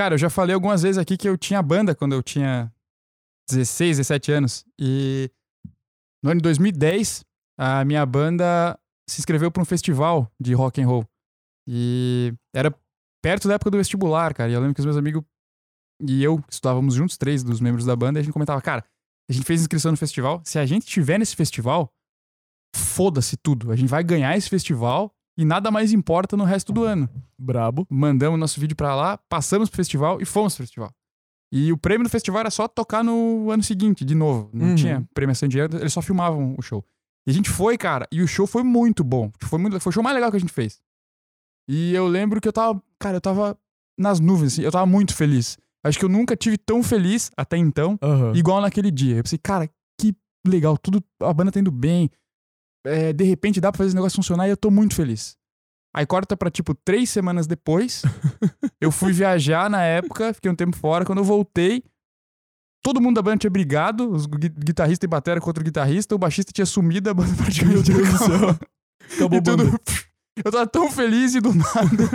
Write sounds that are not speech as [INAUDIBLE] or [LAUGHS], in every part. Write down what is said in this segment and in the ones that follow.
Cara, eu já falei algumas vezes aqui que eu tinha banda quando eu tinha 16, 17 anos. E no ano de 2010, a minha banda se inscreveu para um festival de rock and roll. E era perto da época do vestibular, cara. E eu lembro que os meus amigos e eu estudávamos juntos, três dos membros da banda, e a gente comentava, cara, a gente fez inscrição no festival. Se a gente tiver nesse festival, foda-se tudo. A gente vai ganhar esse festival e nada mais importa no resto do ano. Brabo. Mandamos nosso vídeo pra lá, passamos pro festival e fomos pro festival. E o prêmio do festival era só tocar no ano seguinte, de novo. Não Uhum. tinha premiação de dinheiro, eles só filmavam o show. E a gente foi, cara, e o show foi muito bom. Foi, muito, foi o show mais legal que a gente fez. E eu lembro que eu tava, cara, eu tava nas nuvens, assim, eu tava muito feliz. Acho que eu nunca tive tão feliz até então, Aham. igual naquele dia. Eu pensei, cara, que legal, tudo, a banda tá indo bem. É, de repente dá pra fazer esse negócio funcionar e eu tô muito feliz. Aí corta pra, tipo, três semanas depois. [LAUGHS] eu fui viajar na época, fiquei um tempo fora. Quando eu voltei, todo mundo da banda tinha brigado, os gui- guitarrista e batera contra o guitarrista, o baixista tinha sumido, a banda [LAUGHS] praticamente Meu Deus do céu. Acabou E tudo-. [LAUGHS] Eu tava tão feliz e do nada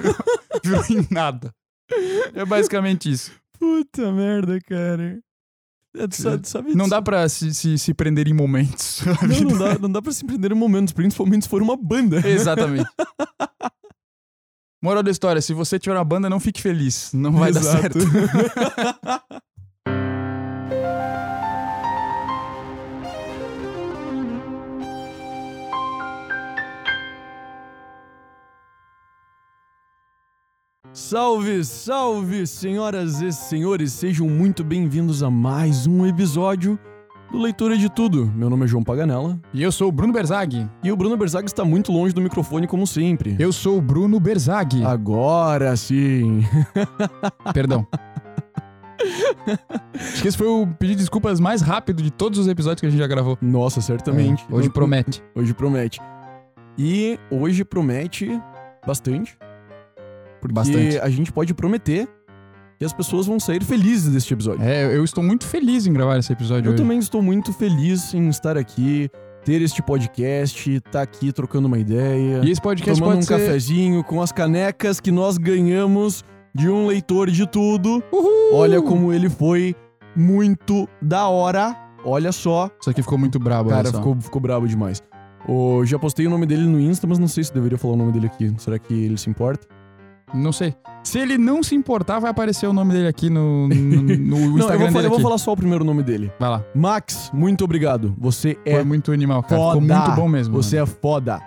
virou em nada. É basicamente isso. Puta merda, cara. É, tu sabe, tu sabe- Não dá pra se, se, se prender em momentos. [LAUGHS] Não, não dá, não dá pra se empreender em momentos, principalmente se for uma banda. Exatamente. [LAUGHS] Moral da história: se você tiver uma banda, não fique feliz. Não vai dar Exato. certo. [LAUGHS] Salve, salve, senhoras e senhores, sejam muito bem-vindos a mais um episódio do Leitura de Tudo. Meu nome é João Paganella E eu sou o Bruno Berzag. e o Bruno Berzag está muito longe do microfone, como sempre. Eu sou o Bruno Berzag. Agora sim. [LAUGHS] Perdão. Acho que esse foi o pedido de desculpas mais rápido de todos os episódios que a gente já gravou. Nossa, certamente. É, hoje promete. Hoje promete. E hoje promete bastante. Porque Bastante. a gente pode prometer que as pessoas vão sair felizes deste episódio. É, eu estou muito feliz em gravar esse episódio Eu hoje. também estou muito feliz em estar aqui, ter este podcast, estar aqui trocando uma ideia, E esse podcast tomando pode um ser... cafezinho com as canecas que nós ganhamos de um leitor de tudo. Uhul! Olha como ele foi muito da hora. Olha só. Isso aqui ficou muito brabo, Cara, ficou, ficou brabo demais. Ô, já postei o nome dele no Insta, mas não sei se deveria falar o nome dele aqui. Será que ele se importa? Não sei. Se ele não se importar, vai aparecer o nome dele aqui no, no, no [LAUGHS] não, eu Instagram vou, falar, dele eu vou falar só o primeiro nome dele. Vai lá. Max, muito obrigado. Você é Foi muito animal, cara. foda. Ficou muito bom mesmo. Você é foda.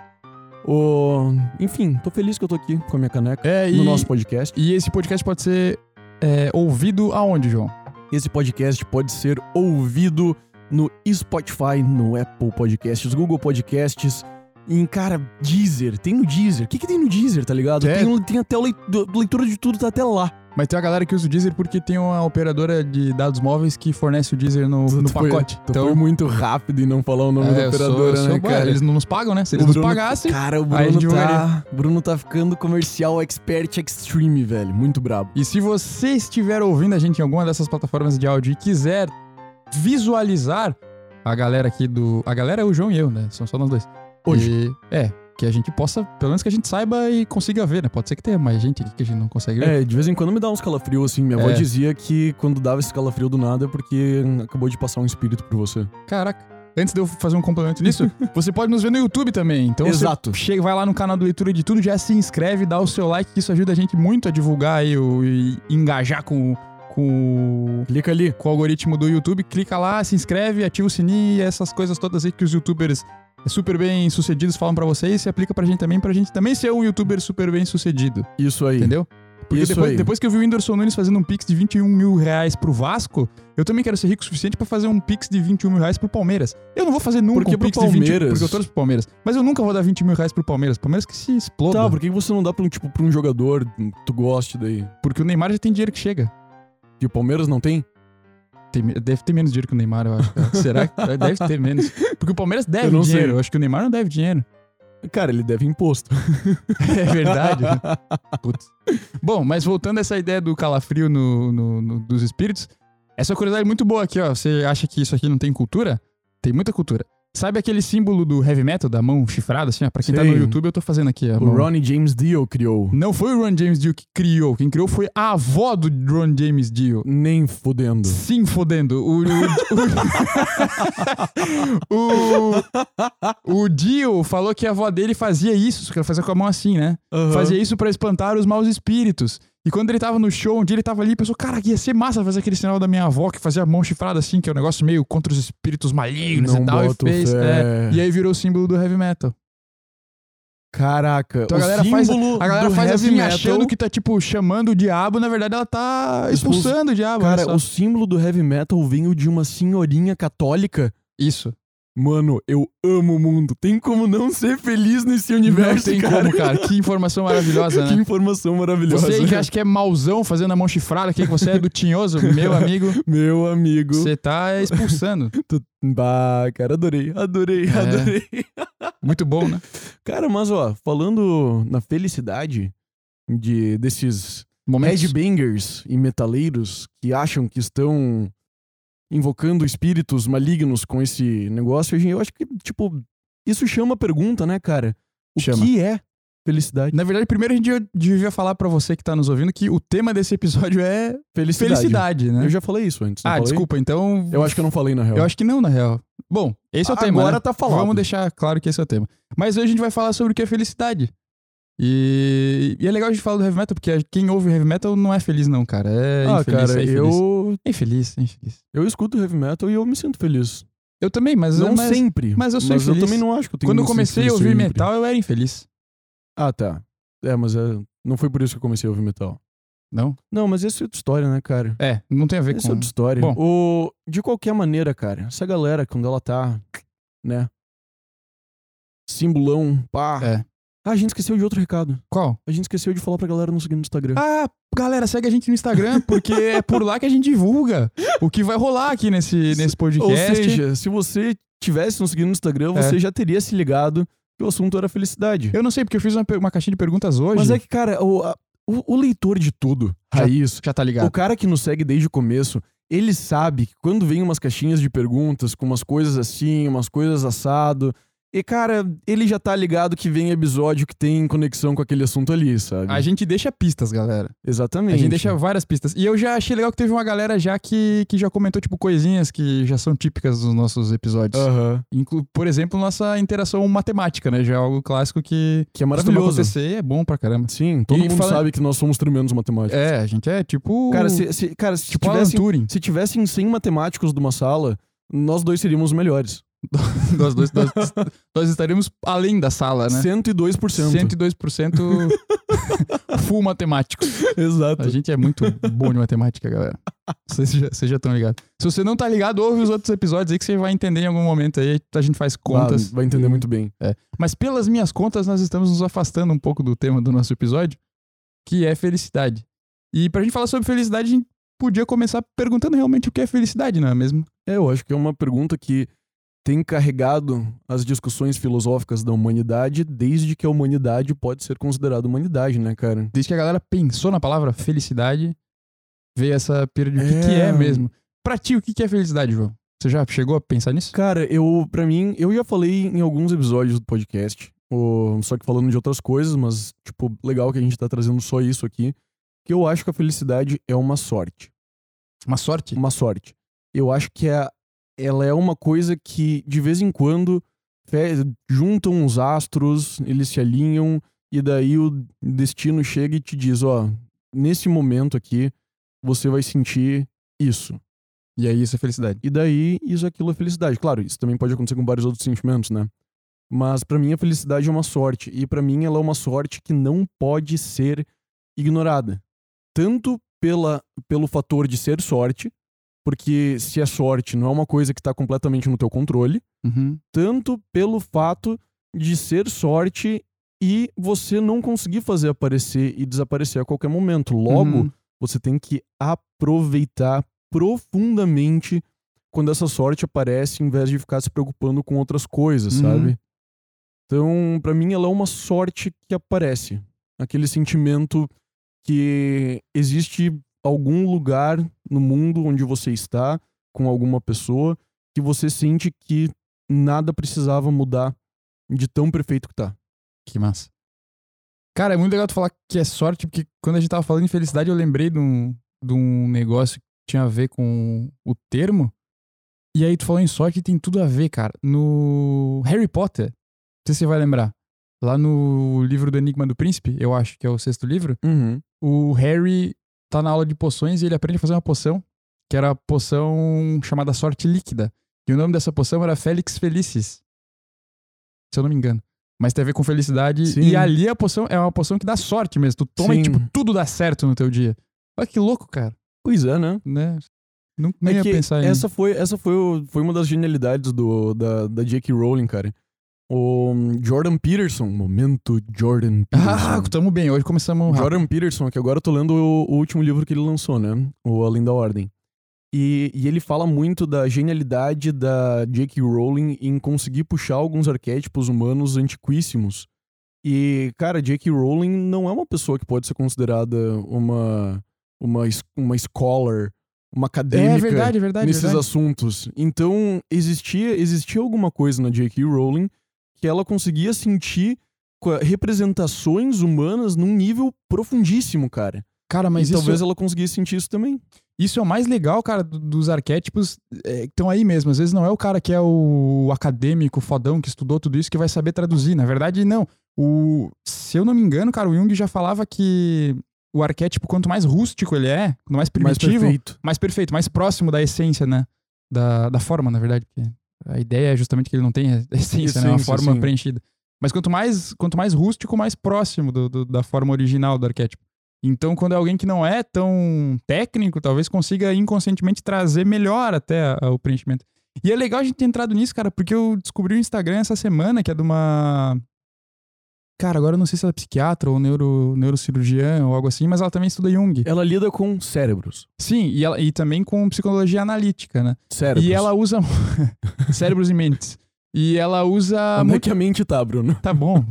Ô, enfim, tô feliz que eu tô aqui com a minha caneca É, no e, nosso podcast. e esse podcast pode ser é, ouvido aonde, João? Esse podcast pode ser ouvido no Spotify, no Apple Podcasts, Google Podcasts, em, cara, Deezer. Tem no Deezer. O que, que tem no Deezer, tá ligado? É. Tem, tem até leitura de tudo, tá até lá. Mas tem uma galera que usa o Deezer porque tem uma operadora de dados móveis que fornece o Deezer no, Tu- no tu foi- pacote. Tu foi muito rápido em não falar o nome da é, sou- operadora, eu né, sou- cara? Eles não nos pagam, né? Se eles O nos Bruno- pagassem. Cara, o Bruno tá, Bruno tá ficando comercial expert extreme, velho. Muito brabo. E se você estiver ouvindo a gente em alguma dessas plataformas de áudio e quiser visualizar a galera aqui do. A galera é o João e eu, né? São só nós dois. Hoje. E- é, que a gente possa, pelo menos que a gente saiba e consiga ver, né? Pode ser que tenha mais gente aqui que a gente não consegue ver. É, de vez em quando me dá uns calafrio assim. Minha avó É. dizia que quando dava esse calafrio do nada é porque acabou de passar um espírito por você. Caraca. Antes de eu fazer um complemento nisso, [LAUGHS] você pode nos ver no YouTube também. Então Exato. chega, vai lá no canal do Leitura de Tudo, já se inscreve, dá o seu like, que isso ajuda a gente muito a divulgar o, e engajar com, com, Clica ali. com o algoritmo do YouTube. Clica lá, se inscreve, ativa o sininho e essas coisas todas aí que os youtubers super bem sucedidos falam pra vocês. Se aplica pra gente também, pra gente também ser um youtuber super bem sucedido. Isso aí. Entendeu? Porque Isso depois, aí. depois que eu vi o Whindersson Nunes fazendo um pix de 21 mil reais pro Vasco, eu também quero ser rico o suficiente pra fazer um pix de 21 mil reais pro Palmeiras. Eu não vou fazer nunca Por que um pix de 20 Palmeiras? porque eu torço pro Palmeiras. Mas eu nunca vou dar 20 mil reais pro Palmeiras. Palmeiras que se exploda. Tá, por que você não dá pra um, tipo, pra um jogador que tu goste daí? Porque o Neymar já tem dinheiro que chega. Que o Palmeiras não tem? Tem deve ter menos dinheiro que o Neymar, eu acho. cara. Será que deve ter menos? Porque o Palmeiras Eu deve não dinheiro. sei. Eu acho que o Neymar não deve dinheiro. Cara, ele deve imposto. [LAUGHS] É verdade. Putz. Bom, mas voltando a essa ideia do calafrio no, no- no- dos espíritos, essa curiosidade é muito boa aqui, ó. Você acha que isso aqui não tem cultura? Tem muita cultura. Sabe aquele símbolo do heavy metal, da mão chifrada, assim? ó? Pra quem tá Sei. no YouTube, eu tô fazendo aqui O mão. Ronnie James Dio criou. Não foi o Ron James Dio que criou. Quem criou foi a avó do Ron James Dio. Nem fudendo. Sim, fodendo. O, o, o, o Dio falou que a avó dele fazia isso, que ela fazia com a mão assim, né? Aham. Fazia isso pra espantar os maus espíritos. E quando ele tava no show, um dia ele tava ali, pensou, cara, ia ser massa fazer aquele sinal da minha avó que fazia a mão chifrada assim, que é um negócio meio contra os espíritos malignos Não e tal. E fez. é. e aí virou o símbolo do heavy metal. Caraca, Então o a galera faz, a galera do faz heavy assim, metal, achando que tá, tipo, chamando o diabo, na verdade ela tá expulsando o diabo. Cara, o símbolo do heavy metal veio de uma senhorinha católica. Isso. Mano, eu amo o mundo. Tem como não ser feliz nesse Não universo, tem cara. como, cara. Que informação maravilhosa, [LAUGHS] que né? informação maravilhosa. Você aí que acha que é mauzão fazendo a mão chifrada, que você é do tinhoso, [LAUGHS] meu amigo, Meu amigo. você tá expulsando. [LAUGHS] Bah, cara, adorei, adorei, É. adorei. Muito bom, né? Cara, mas ó, falando na felicidade de desses Momentos. headbangers e metaleiros que acham que estão invocando espíritos malignos com esse negócio, eu acho que, tipo, isso chama a pergunta, né, cara? O Chama. que é felicidade? Na verdade, primeiro a gente devia falar pra você que tá nos ouvindo que o tema desse episódio é Felicidade. felicidade, né? Eu já falei isso antes. Ah, falei? desculpa, então. Eu acho que eu não falei na real. Eu acho que não, na real. Bom, esse é o tema. Agora né? tá falado. Vamos deixar claro que esse é o tema. Mas hoje a gente vai falar sobre o que é felicidade. E, e é legal a gente falar do heavy metal, porque quem ouve heavy metal não é feliz, não, cara. É ah, infeliz, cara, é infeliz. eu, É infeliz, é infeliz. eu escuto heavy metal e eu me sinto feliz. Eu também, mas, não mas sempre. mas eu sou Mas eu infeliz. também não acho que eu tenho quando eu comecei a ouvir sempre. metal, eu era infeliz. Ah, tá. É, mas é, não foi por isso que eu comecei a ouvir metal. Não? Não, mas essa é outra história, né, cara? É, não tem a ver é com. outra história. Bom. O... De qualquer maneira, cara, essa galera, quando ela tá, né? Simbolão, pá. É. Ah, a gente esqueceu de outro recado. Qual? A gente esqueceu de falar pra galera não seguir no Instagram. Ah, galera, segue a gente no Instagram, porque é por lá que a gente divulga o que vai rolar aqui nesse, nesse Ou podcast. seja, se você tivesse nos seguindo no Instagram, você É. já teria se ligado que o assunto era felicidade. Eu não sei, porque eu fiz uma, uma caixinha de perguntas hoje. Mas é que, cara, o, a- o, o leitor de tudo, Já- raiz, Já tá o ligado. cara que nos segue desde o começo, ele sabe que quando vem umas caixinhas de perguntas com umas coisas assim, umas coisas assado, e cara, ele já tá ligado que vem episódio que tem conexão com aquele assunto ali, sabe? A gente deixa pistas, galera. Exatamente. A gente deixa várias pistas. E eu já achei legal que teve uma galera já que, que já comentou, tipo, coisinhas que já são típicas dos nossos episódios. Aham. Inclu por exemplo, nossa interação matemática, né? Já é algo clássico que Que é maravilhoso. acontecer é bom pra caramba. Sim, todo E mundo fala- sabe que nós somos tremendos matemáticos. É, a gente é tipo. Cara, se, se- cara, se, tipo tivessem, se tivessem 100 matemáticos de uma sala, nós dois seríamos os melhores. [LAUGHS] nós, dois, nós, nós estaríamos além da sala, né? 102%. 102% [LAUGHS] full matemático. Exato. A gente é muito bom de matemática, galera. Vocês já, vocês já estão ligados. Se você não tá ligado, ouve os outros episódios aí que você vai entender em algum momento aí. A gente faz contas. Ah, vai entender muito bem. Mas pelas minhas contas, nós estamos nos afastando um pouco do tema do nosso episódio, que é felicidade. E pra gente falar sobre felicidade, a gente podia começar perguntando realmente o que é felicidade, não é mesmo? É, eu acho que é uma pergunta que tem carregado as discussões filosóficas da humanidade desde que a humanidade pode ser considerada humanidade, né, cara? Desde que a galera pensou na palavra felicidade, veio essa pira de o que, É. que é mesmo. Pra ti, o que, é felicidade, João? Você já chegou a pensar nisso? Cara, eu, pra mim, eu já falei em alguns episódios do podcast, só que falando de outras coisas, mas, tipo, legal que a gente tá trazendo só isso aqui, que eu acho que a felicidade é uma sorte. Uma sorte? Uma sorte. Eu acho que é, ela é uma coisa que, de vez em quando, juntam os astros, eles se alinham, e daí o destino chega e te diz, ó, nesse momento aqui, você vai sentir isso. E aí, isso é felicidade. E daí, isso aquilo é felicidade. Claro, isso também pode acontecer com vários outros sentimentos, né? Mas pra mim a felicidade é uma sorte. E pra mim ela é uma sorte que não pode ser ignorada. Tanto pela, pelo fator de ser sorte, porque se é sorte não é uma coisa que tá completamente no teu controle, Uhum. tanto pelo fato de ser sorte e você não conseguir fazer aparecer e desaparecer a qualquer momento. Logo, Uhum. você tem que aproveitar profundamente quando essa sorte aparece, em vez de ficar se preocupando com outras coisas, Uhum. sabe? Então, pra mim, ela é uma sorte que aparece. Aquele sentimento que existe algum lugar no mundo onde você está, com alguma pessoa, que você sente que nada precisava mudar de tão perfeito que tá. Que massa. Cara, é muito legal tu falar que é sorte, porque quando a gente tava falando em felicidade, eu lembrei de um, de um negócio que tinha a ver com o termo. E aí tu falou em sorte e tem tudo a ver, cara. No Harry Potter, não sei se você vai lembrar. Lá no livro do Enigma do Príncipe, eu acho que é o sexto livro, Uhum. o Harry tá na aula de poções e ele aprende a fazer uma poção, que era a poção chamada sorte líquida. E o nome dessa poção era Félix Felicis. Se eu não me engano. Mas tem a ver com felicidade. Sim. E ali a poção é uma poção que dá sorte mesmo. Tu toma e, Sim. tipo, tudo dá certo no teu dia. Olha que louco, cara. Pois é, né? Né? Não, nem É ia pensar em... essa foi, essa foi, o- foi uma das genialidades do, da, da J.K. Rowling, cara. O Jordan Peterson, momento Jordan Ah, Peterson. tamo bem. Hoje começamos rápido. Jordan Peterson, que agora eu tô lendo o, o último livro que ele lançou, né? O Além da Ordem. E, e ele fala muito da genialidade da J.K. Rowling em conseguir puxar alguns arquétipos humanos antiquíssimos. E, cara, J.K. Rowling não é uma pessoa que pode ser considerada uma, uma, uma scholar, uma acadêmica É verdade, é verdade. nesses verdade. assuntos. Então, existia, existia alguma coisa na J.K. Rowling que ela conseguia sentir representações humanas num nível profundíssimo, cara. Cara, mas e isso, talvez ela conseguisse sentir isso também. isso é o mais legal, cara, do- dos arquétipos é, que estão aí mesmo. Às vezes não é o cara que é o acadêmico fodão que estudou tudo isso que vai saber traduzir. Na verdade, não. O, se eu não me engano, cara, o Jung já falava que o arquétipo, quanto mais rústico ele é, quanto mais Mais primitivo, perfeito. mais perfeito, mais próximo da essência, né? Da, da forma, na verdade. Porque a ideia é justamente que ele não tem [LAUGHS] essência, né? Uma Essência, forma sim. preenchida. Mas quanto mais, quanto mais rústico, mais próximo do- do- da forma original do arquétipo. Então, quando é alguém que não é tão técnico, talvez consiga inconscientemente trazer melhor até a- a- o preenchimento. E é legal a gente ter entrado nisso, cara, porque eu descobri o Instagram essa semana, que é de uma. Cara, agora eu não sei se ela é psiquiatra ou neuro, neurocirurgiã ou algo assim, mas ela também estuda Jung. Ela lida com cérebros. Sim, e, ela, e também com psicologia analítica, né? Cérebros. E ela usa. [LAUGHS] cérebros e mentes. E ela usa. Onde é muito- que a mente tá, Bruno? Tá bom.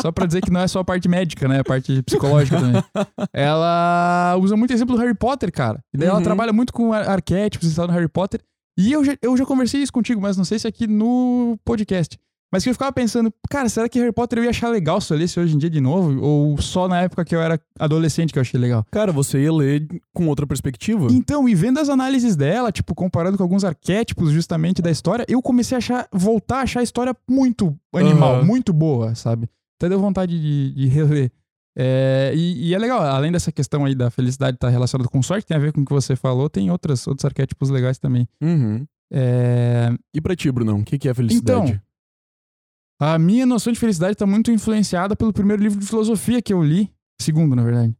Só pra dizer que não é só a parte médica, né? A parte psicológica também. [LAUGHS] Ela usa muito exemplo do Harry Potter, cara. E daí ela Uhum. trabalha muito com ar- arquétipos e tal no Harry Potter. E eu já, eu já conversei isso contigo, mas não sei se aqui no podcast. Mas que eu ficava pensando, cara, será que Harry Potter eu ia achar legal se eu lesse hoje em dia de novo? Ou só na época que eu era adolescente que eu achei legal? Cara, você ia ler com outra perspectiva. Então, e vendo as análises dela, tipo, comparando com alguns arquétipos justamente da história, eu comecei a achar, voltar a achar a história muito animal, Aham. muito boa, sabe? Até deu vontade de, de reler. É, e, e é legal, além dessa questão aí da felicidade estar relacionada com sorte, tem a ver com o que você falou, tem outras, outros arquétipos legais também. Uhum. É, E pra ti, Brunão, o que, que é felicidade? Então, a minha noção de felicidade está muito influenciada pelo primeiro livro de filosofia que eu li, segundo, na verdade,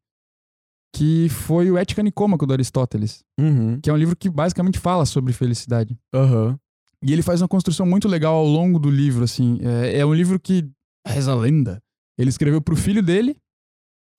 que foi o Ética Nicômaco do Aristóteles, Uhum. que é um livro que basicamente fala sobre felicidade. Aham. E ele faz uma construção muito legal ao longo do livro, assim. É, é um livro que, reza a lenda, ele escreveu pro filho dele,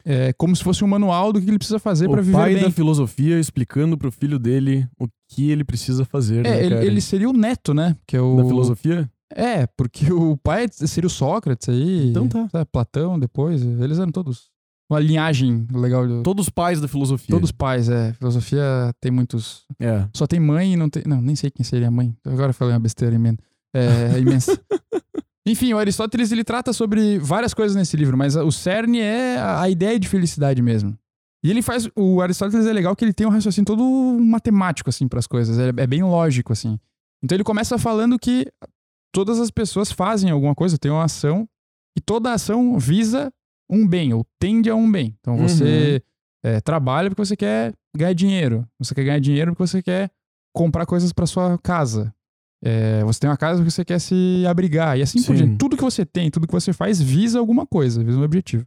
é, como se fosse um manual do que ele precisa fazer O pra viver pai bem. da filosofia explicando pro filho dele o que ele precisa fazer, né, É, ele, cara? ele seria o neto, né? Que é o... Da filosofia? É, porque o pai seria o Sócrates aí. Então tá. sabe, Platão depois. Eles eram todos. Uma linhagem legal. de- Todos os pais da filosofia. Todos pais, é. Filosofia tem muitos. É. Só tem mãe e não tem. Não, nem sei quem seria a mãe. Agora eu falei uma besteira imen- é, imensa. [LAUGHS] Enfim, o Aristóteles ele trata sobre várias coisas nesse livro, mas o cerne é a a ideia de felicidade mesmo. E ele faz. O Aristóteles é legal que ele tem um raciocínio todo matemático, assim, para as coisas. É, é bem lógico, assim. Então ele começa falando que todas as pessoas fazem alguma coisa, tem uma ação, e toda ação visa um bem, ou tende a um bem. Então você é, trabalha porque você quer ganhar dinheiro. Você quer ganhar dinheiro porque você quer comprar coisas para sua casa. É, você tem uma casa porque você quer se abrigar. E assim por Sim. diante. Tudo que você tem, tudo que você faz visa alguma coisa, visa um objetivo.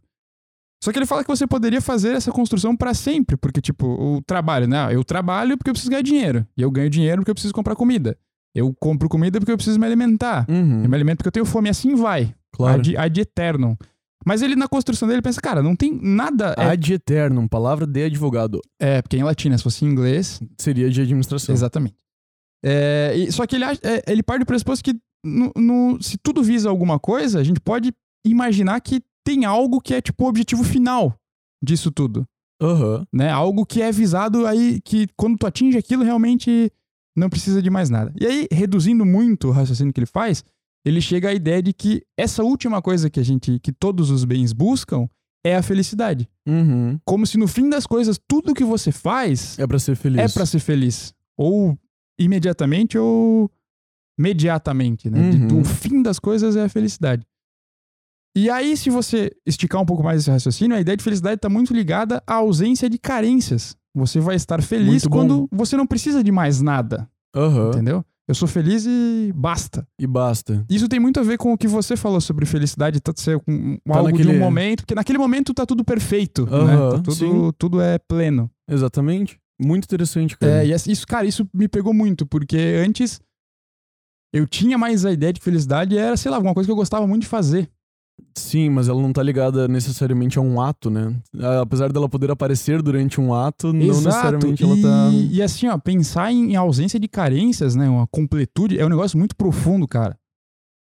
Só que ele fala que você poderia fazer essa construção para sempre, porque, tipo, o trabalho, né? Eu trabalho porque eu preciso ganhar dinheiro. E eu ganho dinheiro porque eu preciso comprar comida. Eu compro comida porque eu preciso me alimentar. Uhum. Eu me alimento porque eu tenho fome. E assim vai. Claro. Ad, ad eternum. Mas ele, na construção dele, pensa, cara, não tem nada. É, Ad eternum, palavra de advogado. é, porque em latim, né? Se fosse em inglês, Seria de administração. Exatamente. É, e- só que ele, é, ele parte do pressuposto que no- no- se tudo visa alguma coisa, a gente pode imaginar que tem algo que é tipo o objetivo final disso tudo. Aham. Né? Algo que é visado aí, que quando tu atinge aquilo, realmente não precisa de mais nada. E aí, reduzindo muito o raciocínio que ele faz, ele chega à ideia de que essa última coisa que a gente, que todos os bens buscam, é a felicidade. Uhum. Como se no fim das coisas, tudo que você faz É pra ser feliz. é pra ser feliz. Ou imediatamente ou mediatamente, né? De- Uhum. o fim das coisas é a felicidade. E aí, se você esticar um pouco mais esse raciocínio, a ideia de felicidade está muito ligada à ausência de carências. Você vai estar feliz quando você não precisa de mais nada, Aham. entendeu? Eu sou feliz e basta. E basta. Isso tem muito a ver com o que você falou sobre felicidade, tá ser um, Tá algo de naquele- um momento, porque naquele momento tá tudo perfeito, né? Aham, Tá tudo, sim. tudo é pleno. Exatamente. Muito interessante, cara. É, isso, cara, isso me pegou muito, porque antes eu tinha mais a ideia de que felicidade era, sei lá, alguma coisa que eu gostava muito de fazer. Sim, mas ela não tá ligada necessariamente a um ato, né? Apesar dela poder aparecer durante um ato, não necessariamente e, ela tá. e assim, ó, pensar em, em ausência de carências, né, uma completude, é um negócio muito profundo, cara.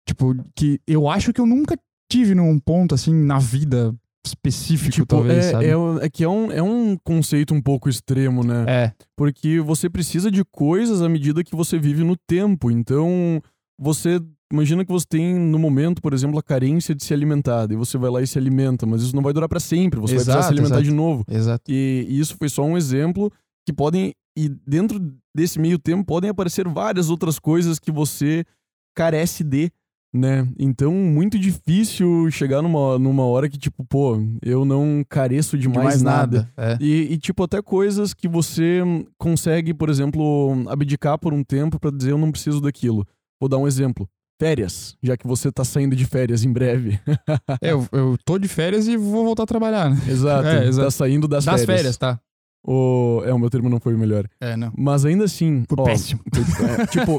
Tipo, que eu acho que eu nunca tive num ponto, assim, na vida específico, Tipo, talvez, é, sabe? é, é que é um, é um conceito um pouco extremo, né? É, Porque você precisa de coisas à medida que você vive no tempo. Então, você. Imagina que você tem, no momento, por exemplo, a carência de se alimentar. E você vai lá e se alimenta, mas isso não vai durar pra sempre. Você vai precisar Exato, se alimentar exato. de novo. exato. E, e isso foi só um exemplo que podem. E dentro desse meio tempo podem aparecer várias outras coisas que você carece de, né? Então, muito difícil chegar numa, numa hora que, tipo, pô, eu não careço de, De mais, nada. É. E, e, tipo, até coisas que você consegue, por exemplo, abdicar por um tempo pra dizer eu não preciso daquilo. Vou dar um exemplo. Férias, já que você tá saindo de férias em breve. É, eu, eu tô de férias e vou voltar a trabalhar, né? exato. [LAUGHS] É, exato. Tá saindo das, Das férias. férias, tá? O... É, o meu termo não foi o melhor. É, não. Mas ainda assim. Foi ó, péssimo. [LAUGHS] é, tipo,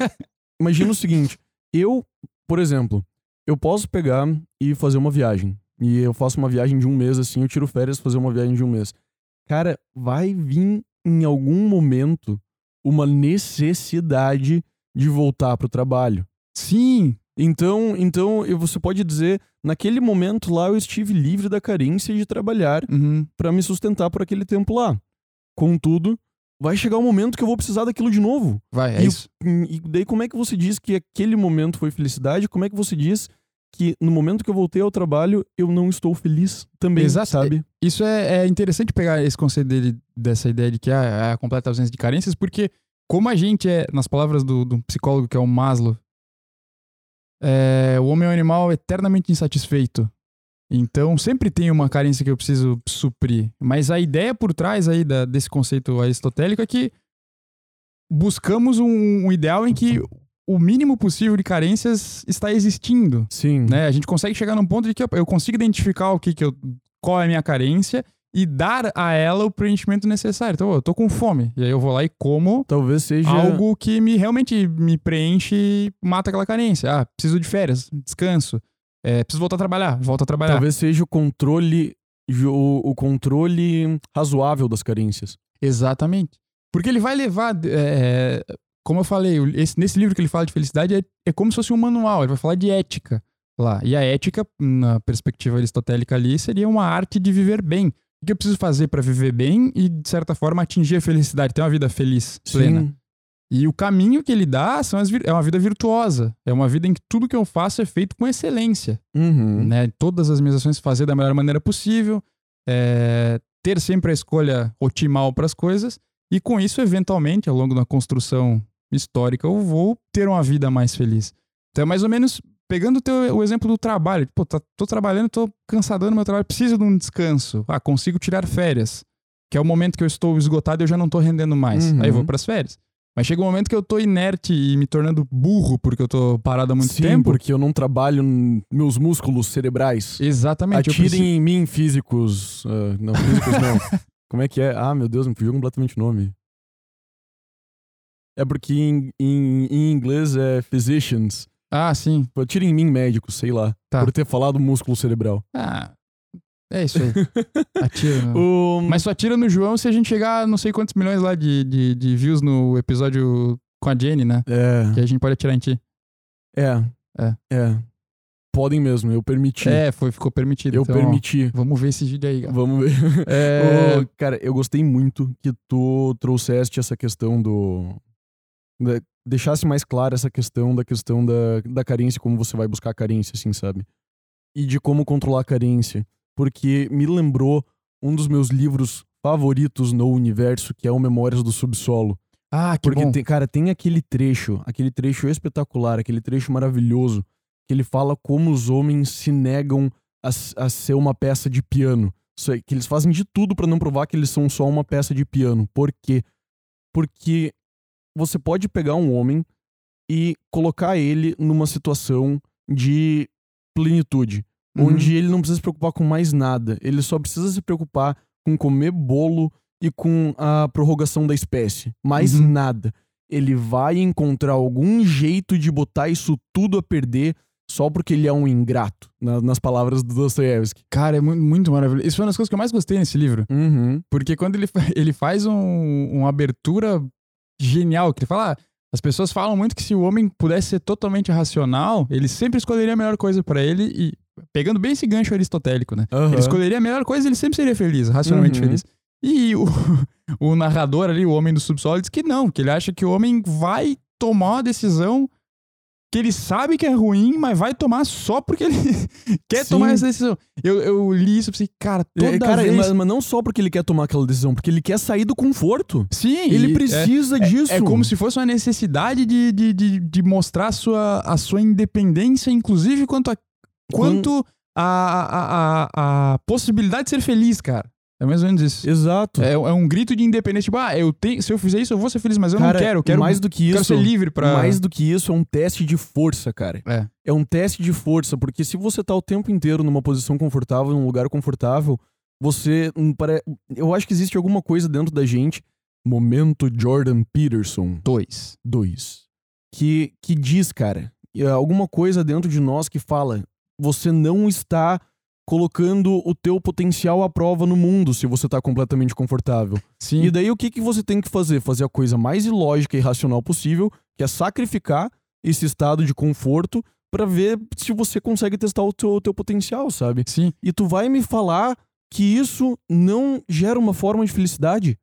imagina o seguinte: eu, por exemplo, eu posso pegar e fazer uma viagem. E eu faço uma viagem de um mês, assim, eu tiro férias fazer uma viagem de um mês. Cara, vai vir em algum momento uma necessidade de voltar pro trabalho. Sim, Então, então você pode dizer, naquele momento lá eu estive livre da carência de trabalhar uhum. pra me sustentar por aquele tempo lá. Contudo, vai chegar um momento que eu vou precisar daquilo de novo. vai, é E- isso. Hum, E daí, como é que você diz que aquele momento foi felicidade? Como é que você diz que no momento que eu voltei ao trabalho, eu não estou feliz também, Exato. sabe? Isso é, é interessante pegar esse conceito dele, dessa ideia de que ah, é a completa ausência de carências, porque como a gente é, nas palavras do, do psicólogo que é o Maslow, é, o homem é um animal eternamente insatisfeito. Então sempre tem uma carência que eu preciso suprir. Mas a ideia por trás aí da- desse conceito aristotélico é que buscamos um, um ideal em que o mínimo possível de carências está existindo Sim. né? A gente consegue chegar num ponto de que eu, eu consigo identificar o que, que eu, qual é a minha carência e dar a ela o preenchimento necessário. Então, eu tô com fome. E aí eu vou lá e como Talvez seja. algo que me realmente me preenche e mata aquela carência. Ah, preciso de férias, descanso. É, preciso voltar a trabalhar, volto a trabalhar. Talvez seja o controle. O, o controle razoável das carências. Exatamente. Porque ele vai levar. é, como eu falei, esse- nesse livro que ele fala de felicidade é, é como se fosse um manual. Ele vai falar de ética lá. E a ética, na perspectiva aristotélica ali, seria uma arte de viver bem. O que eu preciso fazer para viver bem e, de certa forma, atingir a felicidade, ter uma vida feliz, plena. Sim. E o caminho que ele dá são as é uma vida virtuosa. É uma vida em que tudo que eu faço é feito com excelência Uhum. né? Todas as minhas ações fazer da melhor maneira possível, é, ter sempre a escolha otimal para as coisas e com isso, eventualmente, ao longo da construção histórica, eu vou ter uma vida mais feliz. Então, é mais ou menos pegando o, teu, o exemplo do trabalho. Pô, tá, tô trabalhando, tô cansadão no meu trabalho, preciso de um descanso. Ah, consigo tirar férias, que é o momento que eu estou esgotado e eu já não tô rendendo mais. Uhum. Aí eu vou para as férias. Mas chega um momento que eu tô inerte e me tornando burro porque eu tô parado há muito Sim, tempo. porque eu não trabalho meus músculos cerebrais. Exatamente. Atirem preciso- em mim, físicos. ah, não, físicos não. [LAUGHS] Como é que é? Ah, meu Deus, me fugiu completamente o nome. É porque em, em, em inglês é physicians. Ah, sim. Atirem em mim, médicos, sei lá. Tá. Por ter falado músculo cerebral. Ah, é isso aí. [LAUGHS] Atira. no- O- Mas só atira no João se a gente chegar a não sei quantos milhões lá de, de, de views no episódio com a Jenny, né? É, Que a gente pode atirar em ti. é, É. é. Podem mesmo, eu permiti. É, foi, ficou permitido. eu então, ó, permiti. vamos ver esse vídeo aí, galera. Vamos ver. É, [LAUGHS] Ô, cara, eu gostei muito que tu trouxeste essa questão do. da- deixasse mais clara essa questão da questão da, da carência, como você vai buscar a carência, assim, sabe? E de como controlar a carência. Porque me lembrou um dos meus livros favoritos no universo, que é o Memórias do Subsolo. Ah, que Porque, bom. tem, cara, tem aquele trecho, aquele trecho espetacular, aquele trecho maravilhoso, que ele fala como os homens se negam a, a ser uma peça de piano. Que eles fazem de tudo pra não provar que eles são só uma peça de piano. Por quê? Porque você pode pegar um homem e colocar ele numa situação de plenitude, Uhum. onde ele não precisa se preocupar com mais nada. Ele só precisa se preocupar com comer bolo e com a prorrogação da espécie. Mais Uhum. nada. Ele vai encontrar algum jeito de botar isso tudo a perder só porque ele é um ingrato, na- nas palavras do Dostoiévski. Cara, é mu- muito maravilhoso. Isso foi uma das coisas que eu mais gostei nesse livro. Uhum. Porque quando ele, [LAUGHS] ele faz um- uma abertura genial, que ele fala, ah, as pessoas falam muito que se o homem pudesse ser totalmente racional, ele sempre escolheria a melhor coisa pra ele e pegando bem esse gancho aristotélico, né? Aham. Ele escolheria a melhor coisa e ele sempre seria feliz, racionalmente Uhum. feliz. E o, [LAUGHS] o narrador ali, o homem do subsolo, diz que não, que ele acha que o homem vai tomar uma decisão que ele sabe que é ruim, mas vai tomar só porque ele [LAUGHS] quer Sim. tomar essa decisão. Eu, eu li isso e pensei, cara, toda É, cara, vez... mas, mas não só porque ele quer tomar aquela decisão, porque ele quer sair do conforto. Sim, Ele é- precisa disso. É como se fosse uma necessidade de, de, de, de mostrar a sua, a sua independência, inclusive quanto a, quanto a, a, a, a possibilidade de ser feliz, cara. É mais ou menos isso. Exato. É, é um grito de independência, tipo, ah, eu tenho, se eu fizer isso, eu vou ser feliz, mas eu Cara, não quero, eu quero, mais do que quero isso, ser livre pra. mais do que isso é um teste de força, cara. É. É um teste de força, porque se você tá o tempo inteiro numa posição confortável, num lugar confortável, você hum, eu acho que existe alguma coisa dentro da gente, momento Jordan Peterson Dois. 2, que que diz, cara, é alguma coisa dentro de nós que fala, você não está colocando o teu potencial à prova no mundo se você tá completamente confortável. Sim. E daí o que, que você tem que fazer? Fazer a coisa mais ilógica e racional possível, que é sacrificar esse estado de conforto pra ver se você consegue testar o teu, o teu potencial, sabe? Sim. E tu vai me falar que isso não gera uma forma de felicidade?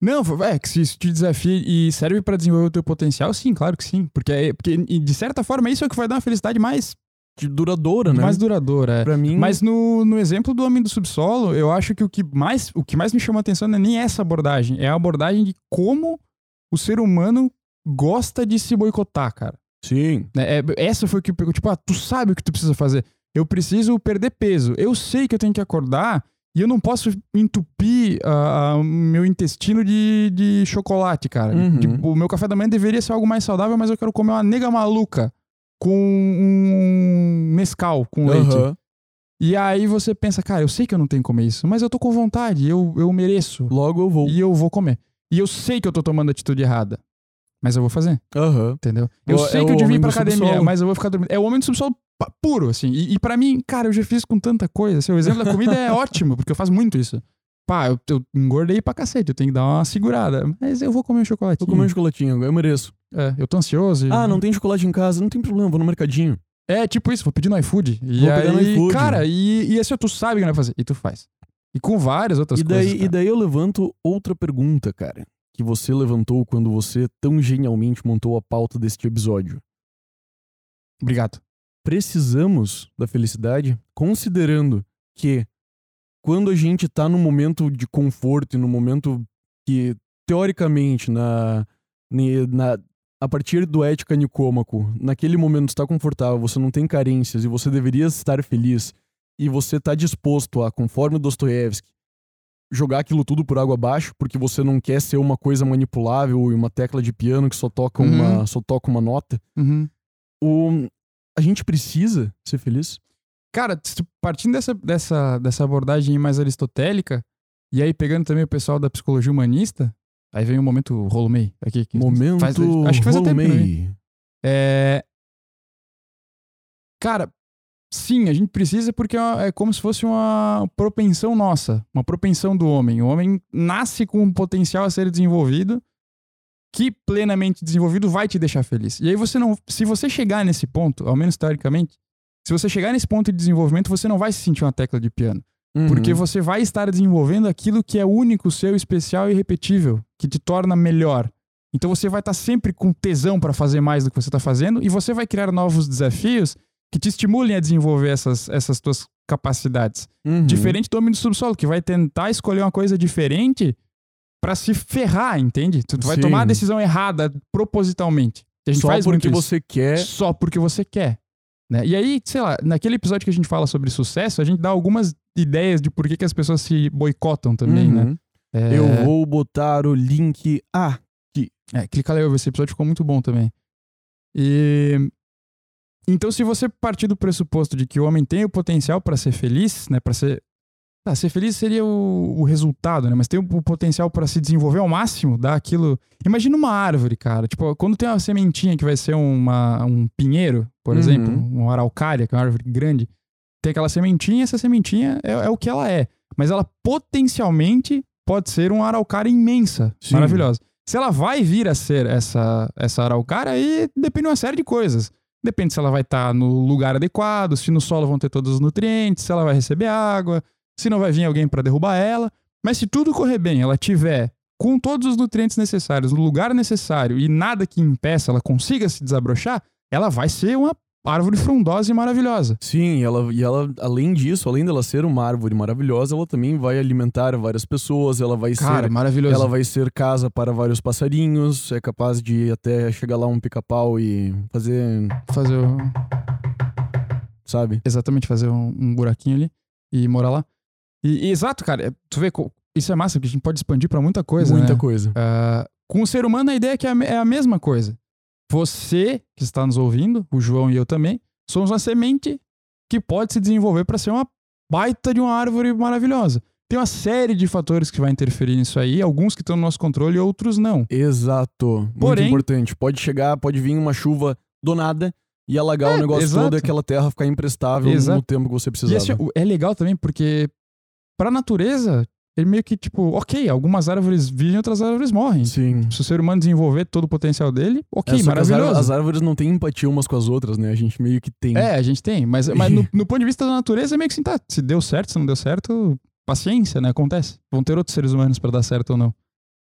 Não, é que se isso te desafia e serve pra desenvolver o teu potencial, sim, claro que sim. Porque, é, porque de certa forma, isso é o que vai dar uma felicidade mais, duradoura, né? mais duradoura. é. Pra mim, Mas no, no exemplo do Homem do Subsolo, eu acho que o que mais, o que mais me chama a atenção não é nem essa abordagem, é a abordagem de como o ser humano gosta de se boicotar, cara. sim. É, é- essa foi o que pegou, tipo, ah, tu sabe o que tu precisa fazer. Eu preciso perder peso. Eu sei que eu tenho que acordar e eu não posso entupir o meu intestino de, de chocolate, cara. Uhum. Tipo, o meu café da manhã deveria ser algo mais saudável, mas eu quero comer uma nega maluca com um mescal com leite. Aham. E aí você pensa, cara, eu sei que eu não tenho que comer isso, mas eu tô com vontade, eu, eu mereço. Logo eu vou. E eu vou comer. E eu sei que eu tô tomando a atitude errada. Mas eu vou fazer, Aham. entendeu? Eu É sei o que eu devia ir pra academia, subsolo. mas eu vou ficar dormindo. É o homem do subsolo puro, assim. E, e para mim, cara, eu já fiz com tanta coisa. Assim, o exemplo da comida é ótimo, porque eu faço muito isso. Pá, eu, eu engordei pra cacete, eu tenho que dar uma segurada. Mas eu vou comer um chocolatinho. Vou comer um chocolatinho, eu mereço. É, eu tô ansioso. e- Ah, não tem chocolate em casa? Não tem problema, vou no mercadinho. É, tipo isso, vou pedir no iFood. E Vou aí, no iFood. cara, e, e assim, tu sabe que não vai fazer. E tu faz. E com várias outras E daí, coisas. e cara. daí eu levanto outra pergunta, cara, que você levantou quando você tão genialmente montou a pauta deste episódio. Obrigado. Precisamos da felicidade, considerando que quando a gente tá num momento de conforto e no momento que, teoricamente, na, na, a partir do ética nicômaco, naquele momento está confortável, você não tem carências e você deveria estar feliz e você tá disposto a, conforme o Dostoiévski, jogar aquilo tudo por água abaixo porque você não quer ser uma coisa manipulável e uma tecla de piano que só toca uma, só toca uma nota. Uhum. O, a gente precisa ser feliz? Cara, partindo dessa, dessa, dessa abordagem mais aristotélica, e aí pegando também o pessoal da psicologia humanista, aí vem o momento Rolomei. Aqui, que Momento faz- acho que faz. Rolomei. É... Cara, sim, a gente precisa porque é é como se fosse uma propensão nossa, uma propensão do homem. O homem nasce com um potencial a ser desenvolvido que plenamente desenvolvido vai te deixar feliz. E aí você não, se você chegar nesse ponto, ao menos teoricamente, se você chegar nesse ponto de desenvolvimento, você não vai se sentir uma tecla de piano, porque Uhum. você vai estar desenvolvendo aquilo que é único, seu, especial e irrepetível, que te torna melhor. Então você vai estar sempre com tesão para fazer mais do que você está fazendo e você vai criar novos desafios que te estimulem a desenvolver essas, essas tuas capacidades. Uhum. Diferente do homem do subsolo, que vai tentar escolher uma coisa diferente para se ferrar, entende? Tu vai tomar a decisão errada propositalmente. A gente Só faz porque você quer. Só porque você quer. Né? E aí, sei lá, naquele episódio que a gente fala sobre sucesso, a gente dá algumas ideias de por que, que as pessoas se boicotam também, né? Uhum. É, Eu vou botar o link. Ah, É, clica lá. Esse episódio ficou muito bom também. E. Então, se você partir do pressuposto de que o homem tem o potencial para ser feliz, né? Para ser. Tá, ser feliz seria o, o resultado, né? Mas tem o, o potencial para se desenvolver ao máximo, dar aquilo. Imagina uma árvore, cara. Tipo, quando tem uma sementinha que vai ser uma, um pinheiro, por Uhum. exemplo, uma araucária, que é uma árvore grande, tem aquela sementinha, essa sementinha é, é o que ela é. Mas ela potencialmente pode ser uma araucária imensa, Sim. maravilhosa. Se ela vai vir a ser essa, essa araucária, aí depende de uma série de coisas. Depende se ela vai estar no lugar adequado, se no solo vão ter todos os nutrientes, se ela vai receber água, se não vai vir alguém para derrubar ela. Mas se tudo correr bem, ela tiver com todos os nutrientes necessários, no lugar necessário e nada que impeça ela consiga se desabrochar, ela vai ser uma árvore frondosa e maravilhosa. sim, ela, e ela, além disso, além dela ser uma árvore maravilhosa, ela também vai alimentar várias pessoas, ela vai Cara, ser. maravilhoso. Ela vai ser casa para vários passarinhos, é capaz de até chegar lá um pica-pau e fazer, fazer o... sabe? exatamente fazer um, um buraquinho ali e morar lá. E, e exato, cara, é- tu vê, isso é massa, porque a gente pode expandir pra muita coisa, Muita né? coisa. Ah, com o ser humano, a ideia é que é a, é a mesma coisa. Você, que está nos ouvindo, o João e eu também, somos uma semente que pode se desenvolver para ser uma baita de uma árvore maravilhosa. Tem uma série de fatores que vai interferir nisso aí, alguns que estão no nosso controle e outros não. Exato. Muito Porém- importante. Pode chegar, pode vir uma chuva do nada e alagar É, o negócio exato. todo e aquela terra ficar imprestável Exato. no tempo que você E esse, o- é legal também porque, pra natureza, ele meio que tipo, ok, algumas árvores vivem, outras árvores morrem. Sim. Se o ser humano desenvolver todo o potencial dele, ok, É, as, maravilhoso. árvores, as árvores não têm empatia umas com as outras, né? A gente meio que tem. É, a gente tem, mas, mas no, [LAUGHS] no ponto de vista da natureza é meio que assim, tá, se deu certo, se não deu certo, paciência, né, acontece. Vão ter outros seres humanos pra dar certo ou não.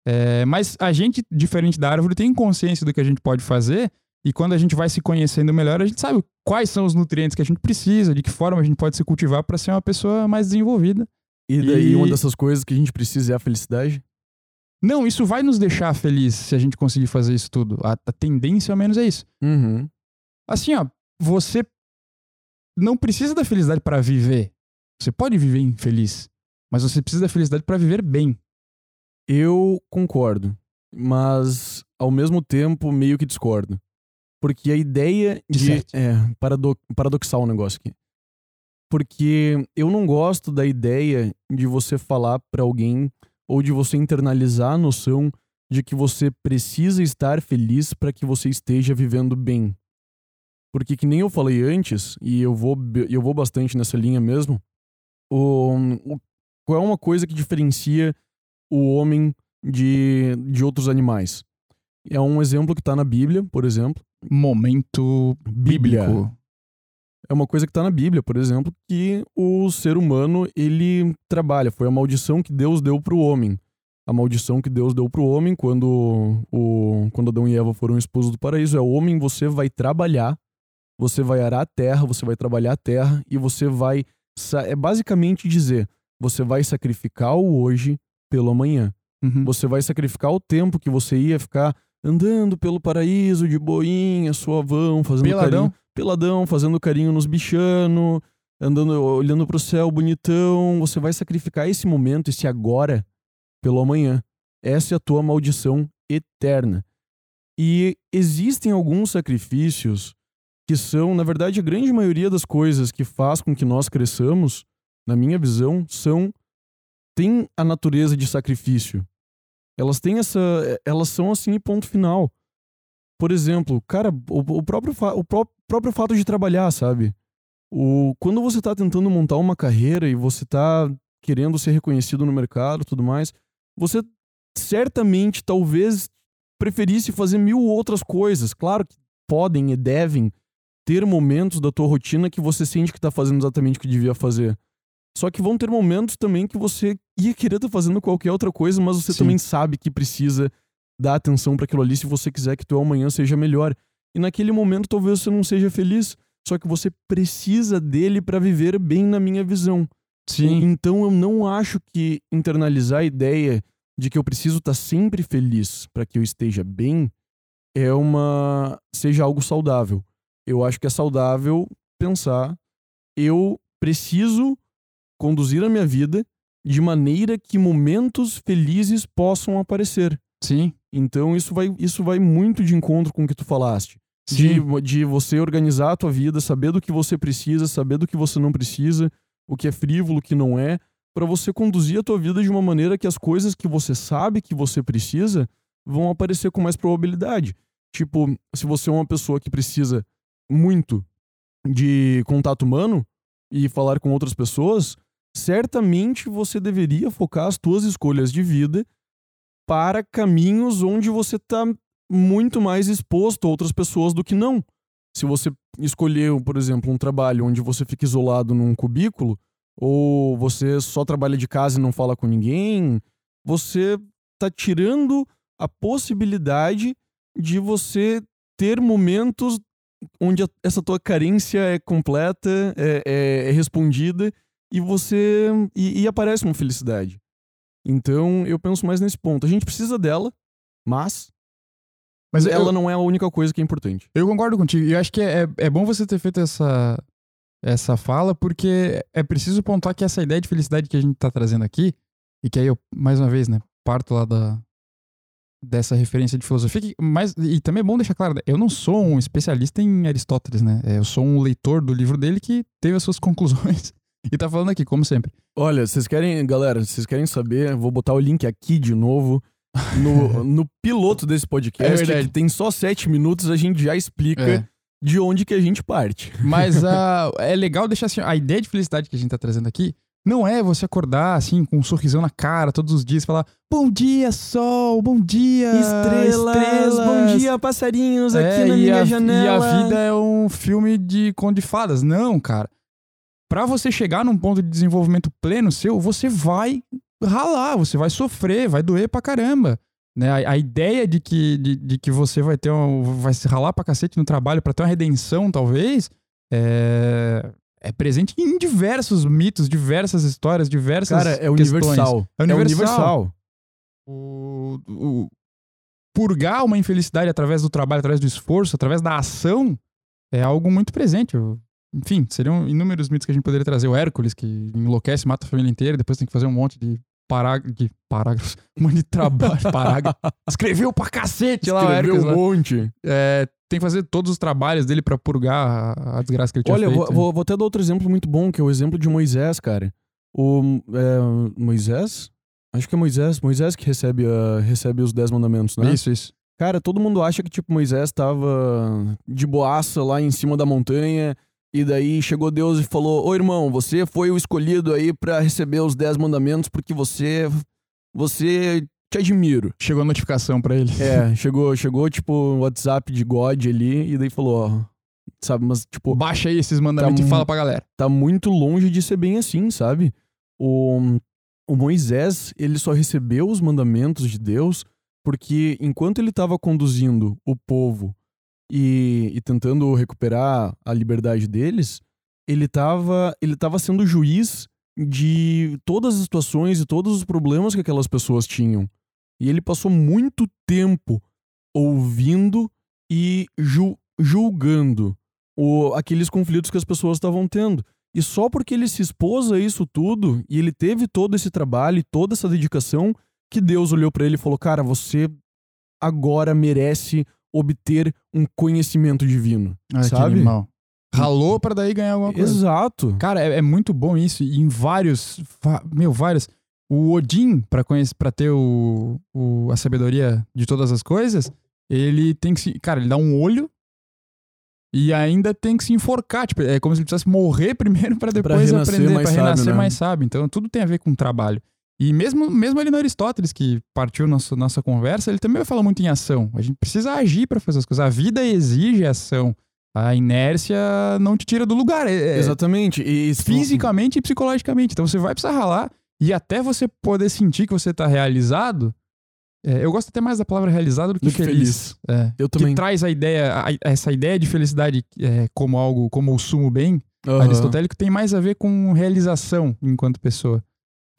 É, mas a gente, diferente da árvore, tem consciência do que a gente pode fazer e quando a gente vai se conhecendo melhor, a gente sabe quais são os nutrientes que a gente precisa, de que forma a gente pode se cultivar pra ser uma pessoa mais desenvolvida. E daí E- uma dessas coisas que a gente precisa é a felicidade. Não, isso vai nos deixar felizes se a gente conseguir fazer isso tudo. A, a tendência, ao menos, é isso. Uhum. Assim, ó, você não precisa da felicidade pra viver. Você pode viver infeliz, mas você precisa da felicidade pra viver bem. Eu concordo, mas ao mesmo tempo meio que discordo. Porque a ideia De de. É, parado, paradoxal o negócio aqui. Porque eu não gosto da ideia de você falar pra alguém ou de você internalizar a noção de que você precisa estar feliz para que você esteja vivendo bem. Porque que nem eu falei antes, e eu vou, eu vou bastante nessa linha mesmo, o, o- qual é uma coisa que diferencia o homem de, de outros animais? É um exemplo que tá na Bíblia, por exemplo. Momento Bíblia. É uma coisa que tá na Bíblia, por exemplo, que o ser humano, ele trabalha. Foi a maldição que Deus deu pro homem. A maldição que Deus deu pro homem quando, o, quando Adão e Eva foram expulsos do paraíso é: homem, você vai trabalhar, você vai arar a terra, você vai trabalhar a terra e você vai. É basicamente dizer: você vai sacrificar o hoje pelo amanhã. Uhum. Você vai sacrificar o tempo que você ia ficar andando pelo paraíso de boinha, suavão, fazendo Peladão. carinho. Peladão, fazendo carinho nos bichanos, andando, olhando pro céu bonitão. Você vai sacrificar esse momento, esse agora, pelo amanhã. Essa é a tua maldição eterna. E existem alguns sacrifícios que são, na verdade, a grande maioria das coisas que faz com que nós cresçamos, na minha visão, são tem a natureza de sacrifício. Elas têm essa, elas são assim ponto final. Por exemplo, cara, o, o próprio o pró- próprio fato de trabalhar, sabe? O quando você tá tentando montar uma carreira e você tá querendo ser reconhecido no mercado, tudo mais, você certamente talvez preferisse fazer mil outras coisas. Claro que podem e devem ter momentos da tua rotina que você sente que tá fazendo exatamente o que devia fazer. Só que vão ter momentos também que você ia querer estar fazendo qualquer outra coisa, mas você Sim. também sabe que precisa dar atenção para aquilo ali se você quiser que teu amanhã seja melhor. E naquele momento talvez você não seja feliz, só que você precisa dele para viver bem na minha visão. Sim. Então eu não acho que internalizar a ideia de que eu preciso estar sempre feliz para que eu esteja bem é uma seja algo saudável. Eu acho que é saudável pensar eu preciso conduzir a minha vida de maneira que momentos felizes possam aparecer. Sim. Então isso vai, isso vai muito de encontro com o que tu falaste. De, Sim. de você organizar a tua vida, saber do que você precisa, saber do que você não precisa, o que é frívolo, o que não é, para você conduzir a tua vida de uma maneira que as coisas que você sabe que você precisa vão aparecer com mais probabilidade. Tipo, se você é uma pessoa que precisa muito de contato humano e falar com outras pessoas, certamente você deveria focar as tuas escolhas de vida para caminhos onde você está muito mais exposto a outras pessoas do que não. Se você escolher, por exemplo, um trabalho onde você fica isolado num cubículo, ou você só trabalha de casa e não fala com ninguém, você está tirando a possibilidade de você ter momentos onde essa tua carência é completa, é, é- é respondida e você e, e aparece uma felicidade. Então eu penso mais nesse ponto. A gente precisa dela, mas Mas ela eu, não é a única coisa que é importante. eu concordo contigo. E eu acho que é, é bom você ter feito essa, essa fala, porque é preciso pontuar que essa ideia de felicidade que a gente tá trazendo aqui, e que aí eu, mais uma vez, né, parto lá da, dessa referência de filosofia, que, mas, e também é bom deixar claro, né, eu não sou um especialista em Aristóteles, né? É, Eu sou um leitor do livro dele que teve as suas conclusões e tá falando aqui, como sempre. Olha, vocês querem, galera, vocês querem saber? Vou botar o link aqui de novo. No, [LAUGHS] no piloto desse É podcast, verdade. que tem só sete minutos, a gente já explica É. de onde que a gente parte. Mas [LAUGHS] ah, é legal deixar assim, a ideia de felicidade que a gente tá trazendo aqui não é você acordar assim com um sorrisão na cara todos os dias e falar bom dia sol, bom dia estrelas, passarinhos É, e a, E a vida é um filme de conto de fadas. Não, cara. Pra você chegar num ponto de desenvolvimento pleno seu, você vai ralar, você vai sofrer, vai doer pra caramba. Né? A, a ideia de que, de, de que você vai ter um, vai se ralar pra cacete no trabalho pra ter uma redenção, talvez, é, é presente em diversos mitos, diversas histórias, diversas Cara, é universal. É É universal. universal. O, o- purgar uma infelicidade através do trabalho, através do esforço, através da ação, é algo muito presente. Eu- enfim, seriam inúmeros mitos que a gente poderia trazer. O Hércules, que enlouquece, mata a família inteira, depois tem que fazer um monte de, pará de parágrafos, [LAUGHS] um monte de trabalho, parágrafo. Escreveu pra cacete lá o Escreveu Hércules. um monte. É, tem que fazer todos os trabalhos dele pra purgar a, a desgraça que ele tinha Olha, feito. vou, vou, vou até dar outro exemplo muito bom, que é o exemplo de Moisés, cara. O é, Moisés? Acho que é Moisés. Moisés que recebe, a- recebe os dez mandamentos, né? Isso, isso. Cara, todo mundo acha que, tipo, Moisés tava de boaça lá em cima da montanha. E daí chegou Deus e falou: Ô irmão, você foi o escolhido aí pra receber os dez mandamentos porque você. Você. Te admiro. Chegou a notificação pra ele. É, [LAUGHS] chegou, chegou, tipo, o WhatsApp de God ali. E daí falou: Ó. Sabe, mas, tipo, Baixa aí esses mandamentos Tá e fala pra galera. tá muito longe de ser bem assim, sabe? O, o Moisés, ele só recebeu os mandamentos de Deus porque enquanto ele estava conduzindo o povo e, e tentando recuperar a liberdade deles, ele estava ele tava sendo juiz de todas as situações e todos os problemas que aquelas pessoas tinham. E ele passou muito tempo ouvindo e ju- julgando o, aqueles conflitos que as pessoas estavam tendo. E só porque ele se expôs a isso tudo e ele teve todo esse trabalho e toda essa dedicação que Deus olhou pra ele e falou: "Cara, você agora merece obter um conhecimento divino". Ah, que sabe? animal. Ralou pra daí ganhar alguma coisa. Exato. Cara, é, é muito bom isso. E em vários. Meu, vários. O Odin, pra, conhecer, pra ter o, o- a sabedoria de todas as coisas, ele tem que se. Cara, ele dá um olho e ainda tem que se enforcar. Tipo, é como se ele precisasse morrer [LAUGHS] primeiro pra depois renascer aprender, mais pra sábio, renascer né? mais sábio. Então tudo tem a ver com trabalho. E mesmo, mesmo ali no Aristóteles, que partiu nossa, nossa conversa, ele também vai falar muito em ação. A gente precisa agir pra fazer as coisas. A vida exige ação. A inércia não te tira do lugar. É, é- Exatamente. E fisicamente e psicologicamente. Então você vai precisar ralar e até você poder sentir que você tá realizado, É, eu gosto até mais da palavra realizado do que, Do que feliz. É. Eu Que também. traz a ideia, a- essa ideia de felicidade é, como algo, como o sumo bem, Aham. aristotélico, tem mais a ver com realização enquanto pessoa.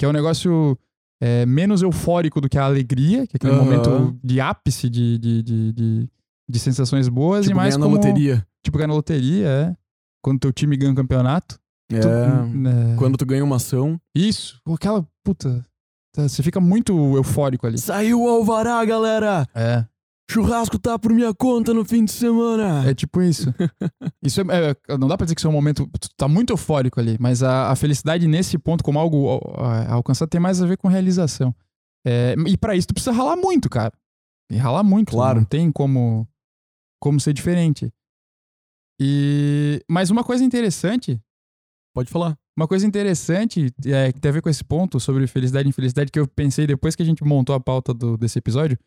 Que é um negócio é, menos eufórico do que a alegria, que é aquele Aham. momento de ápice de, de, de, de, de sensações boas, Tipo, e mais ganhar como, na loteria. Tipo, ganhar na loteria, é. Quando teu time ganha um campeonato. É. tu- é, Quando tu ganha uma ação. Isso, aquela puta. tá, Você fica muito eufórico ali. Saiu o alvará, galera! É. Churrasco tá por minha conta no fim de semana. É tipo isso. [LAUGHS] isso é, é, não dá pra dizer que isso é um momento. Tu tá muito eufórico ali, mas a, a felicidade nesse ponto, como algo ó, a- alcançar, tem mais a ver com realização. É, e pra isso tu precisa ralar muito, cara. E ralar muito. Claro. Não tem como, como ser diferente. E. Mas uma coisa interessante Pode falar. Uma coisa interessante é, que tem a ver com esse ponto sobre felicidade e infelicidade que eu pensei depois que a gente montou a pauta do- desse episódio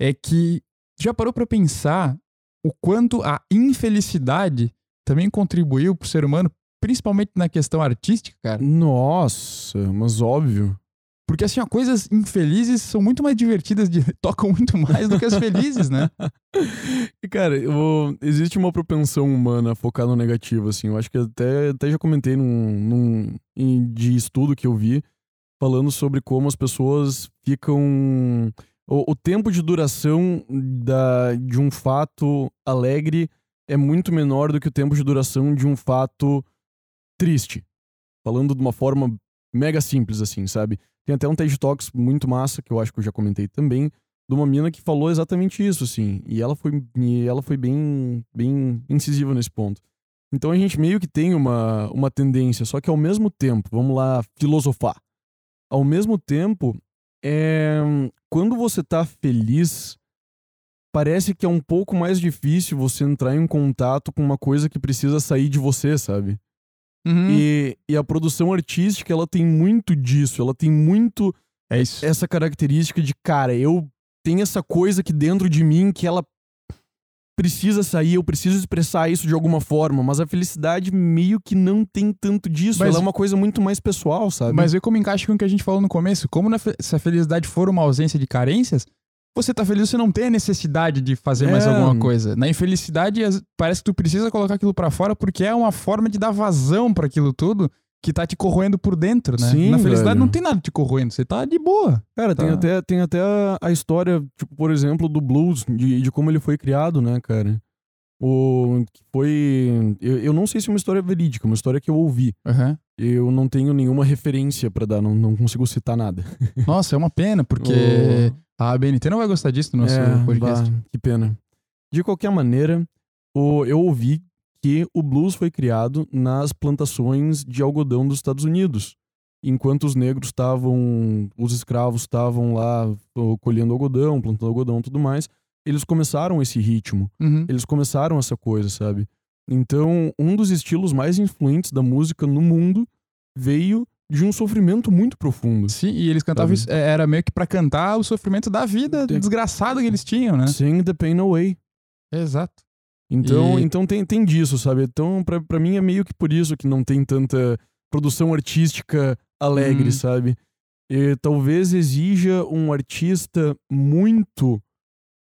é que já parou pra pensar o quanto a infelicidade também contribuiu pro ser humano, principalmente na questão artística, cara? Nossa, mas óbvio. Porque assim, ó, coisas infelizes são muito mais divertidas, de, [LAUGHS] tocam muito mais do que as felizes, né? [LAUGHS] E, cara, eu- existe uma propensão humana a focar no negativo, assim. Eu acho que até, até já comentei num, num de estudo que eu vi, falando sobre como as pessoas ficam. O, o tempo de duração da, de um fato alegre é muito menor do que o tempo de duração de um fato triste. Falando de uma forma mega simples, assim, sabe? Tem até um TED Talks muito massa, que eu acho que eu já comentei também, de uma mina que falou exatamente isso, assim. E ela foi, e ela foi bem, bem incisiva nesse ponto. Então a gente meio que tem uma, uma tendência, só que ao mesmo tempo, vamos lá filosofar. Ao mesmo tempo, é, quando você tá feliz, parece que é um pouco mais difícil você entrar em contato com uma coisa que precisa sair de você, sabe? Uhum. E, e a produção artística, ela tem muito disso, ela tem muito É essa característica de, cara, eu tenho essa coisa aqui dentro de mim que ela precisa sair, eu preciso expressar isso de alguma forma, mas a felicidade meio que não tem tanto disso, Mas- ela é uma coisa muito mais pessoal, sabe? Mas vê como encaixa com o que a gente falou no começo. Como na se a felicidade for uma ausência de carências, você tá feliz, você não tem a necessidade de fazer mais É. alguma coisa. Na infelicidade, parece que tu precisa colocar aquilo pra fora porque é uma forma de dar vazão pra aquilo tudo que tá te corroendo por dentro, né? Sim, Na felicidade velho. não tem nada te corroendo, você tá de boa. Cara, tem Tá. até, tem até a, a história, tipo, por exemplo, do blues, de, de como ele foi criado, né, cara? O, foi. Eu, eu não sei se é uma história verídica, uma história que eu ouvi. Aham. Eu não tenho nenhuma referência pra dar, não, não consigo citar nada. [LAUGHS] Nossa, é uma pena, porque O- a BNT não vai gostar disso no nosso É, podcast. bah, que pena. De qualquer maneira, o, eu ouvi que o blues foi criado nas plantações de algodão dos Estados Unidos. Enquanto os negros estavam, os escravos estavam lá colhendo algodão, plantando algodão e tudo mais, eles começaram esse ritmo, Uhum. eles começaram essa coisa, sabe? Então, um dos estilos mais influentes da música no mundo veio de um sofrimento muito profundo. Sim, e eles cantavam isso, é, era meio que pra cantar o sofrimento da vida Tem- desgraçada que eles tinham, né? Sing the pain away. Exato. Então, E- então tem, tem disso, sabe? Então, pra, pra mim é meio que por isso que não tem tanta produção artística alegre, Hum. sabe? E talvez exija um artista muito,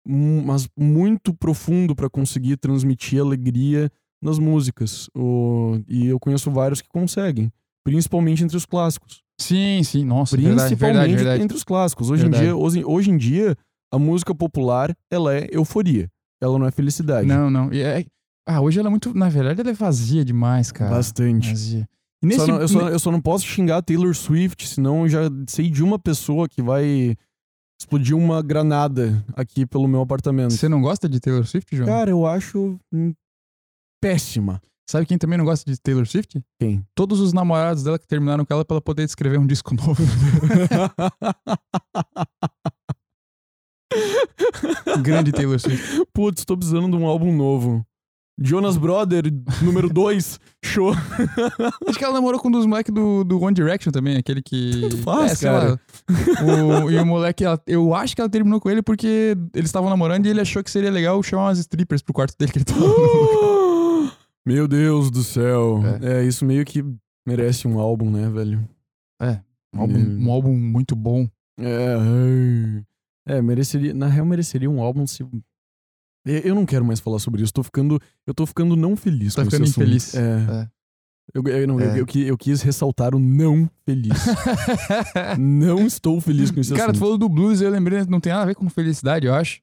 mas muito profundo pra conseguir transmitir alegria nas músicas. O, e eu conheço vários que conseguem, principalmente entre os clássicos. Sim, sim, nossa, verdade, Principalmente verdade, verdade. entre os clássicos. Hoje em, Verdade. dia, hoje, hoje em dia, a música popular, ela é euforia. Ela não é felicidade. Não, não. E é- Ah, hoje ela é muito. Na verdade, ela é vazia demais, cara. Bastante. Vazia. Nesse. Só não- eu, só, eu só não posso xingar Taylor Swift, senão eu já sei de uma pessoa que vai explodir uma granada aqui pelo meu apartamento. Você não gosta de Taylor Swift, João? Cara, eu acho hum, péssima. Sabe quem também não gosta de Taylor Swift? Quem? Todos os namorados dela que terminaram com ela pra ela poder escrever um [LAUGHS] disco novo. [LAUGHS] [LAUGHS] Grande Taylor Swift. Putz, tô precisando de um álbum novo. Jonas Brother, número 2, show. [LAUGHS] Acho que ela namorou com um dos moleques do, do One Direction também, aquele que. [LAUGHS] Tanto faz, é, cara. lá. O- e o moleque, ela- eu acho que ela terminou com ele porque eles estavam namorando e ele achou que seria legal chamar umas strippers pro quarto dele que ele tava. [GASPS] Meu Deus do céu. É. isso meio que merece um álbum, né, velho? Um álbum, um álbum muito bom. É. É, mereceria. Na real, mereceria um álbum se. Eu eu não quero mais falar sobre isso. Tô ficando, eu tô ficando não feliz Tá ficando infeliz. É. É. Eu, eu, não, eu- É. eu qui- eu quis ressaltar o não feliz. [LAUGHS] não estou feliz com esse Cara, tu assunto. falou do blues eu lembrei, não tem nada a ver com felicidade, eu acho.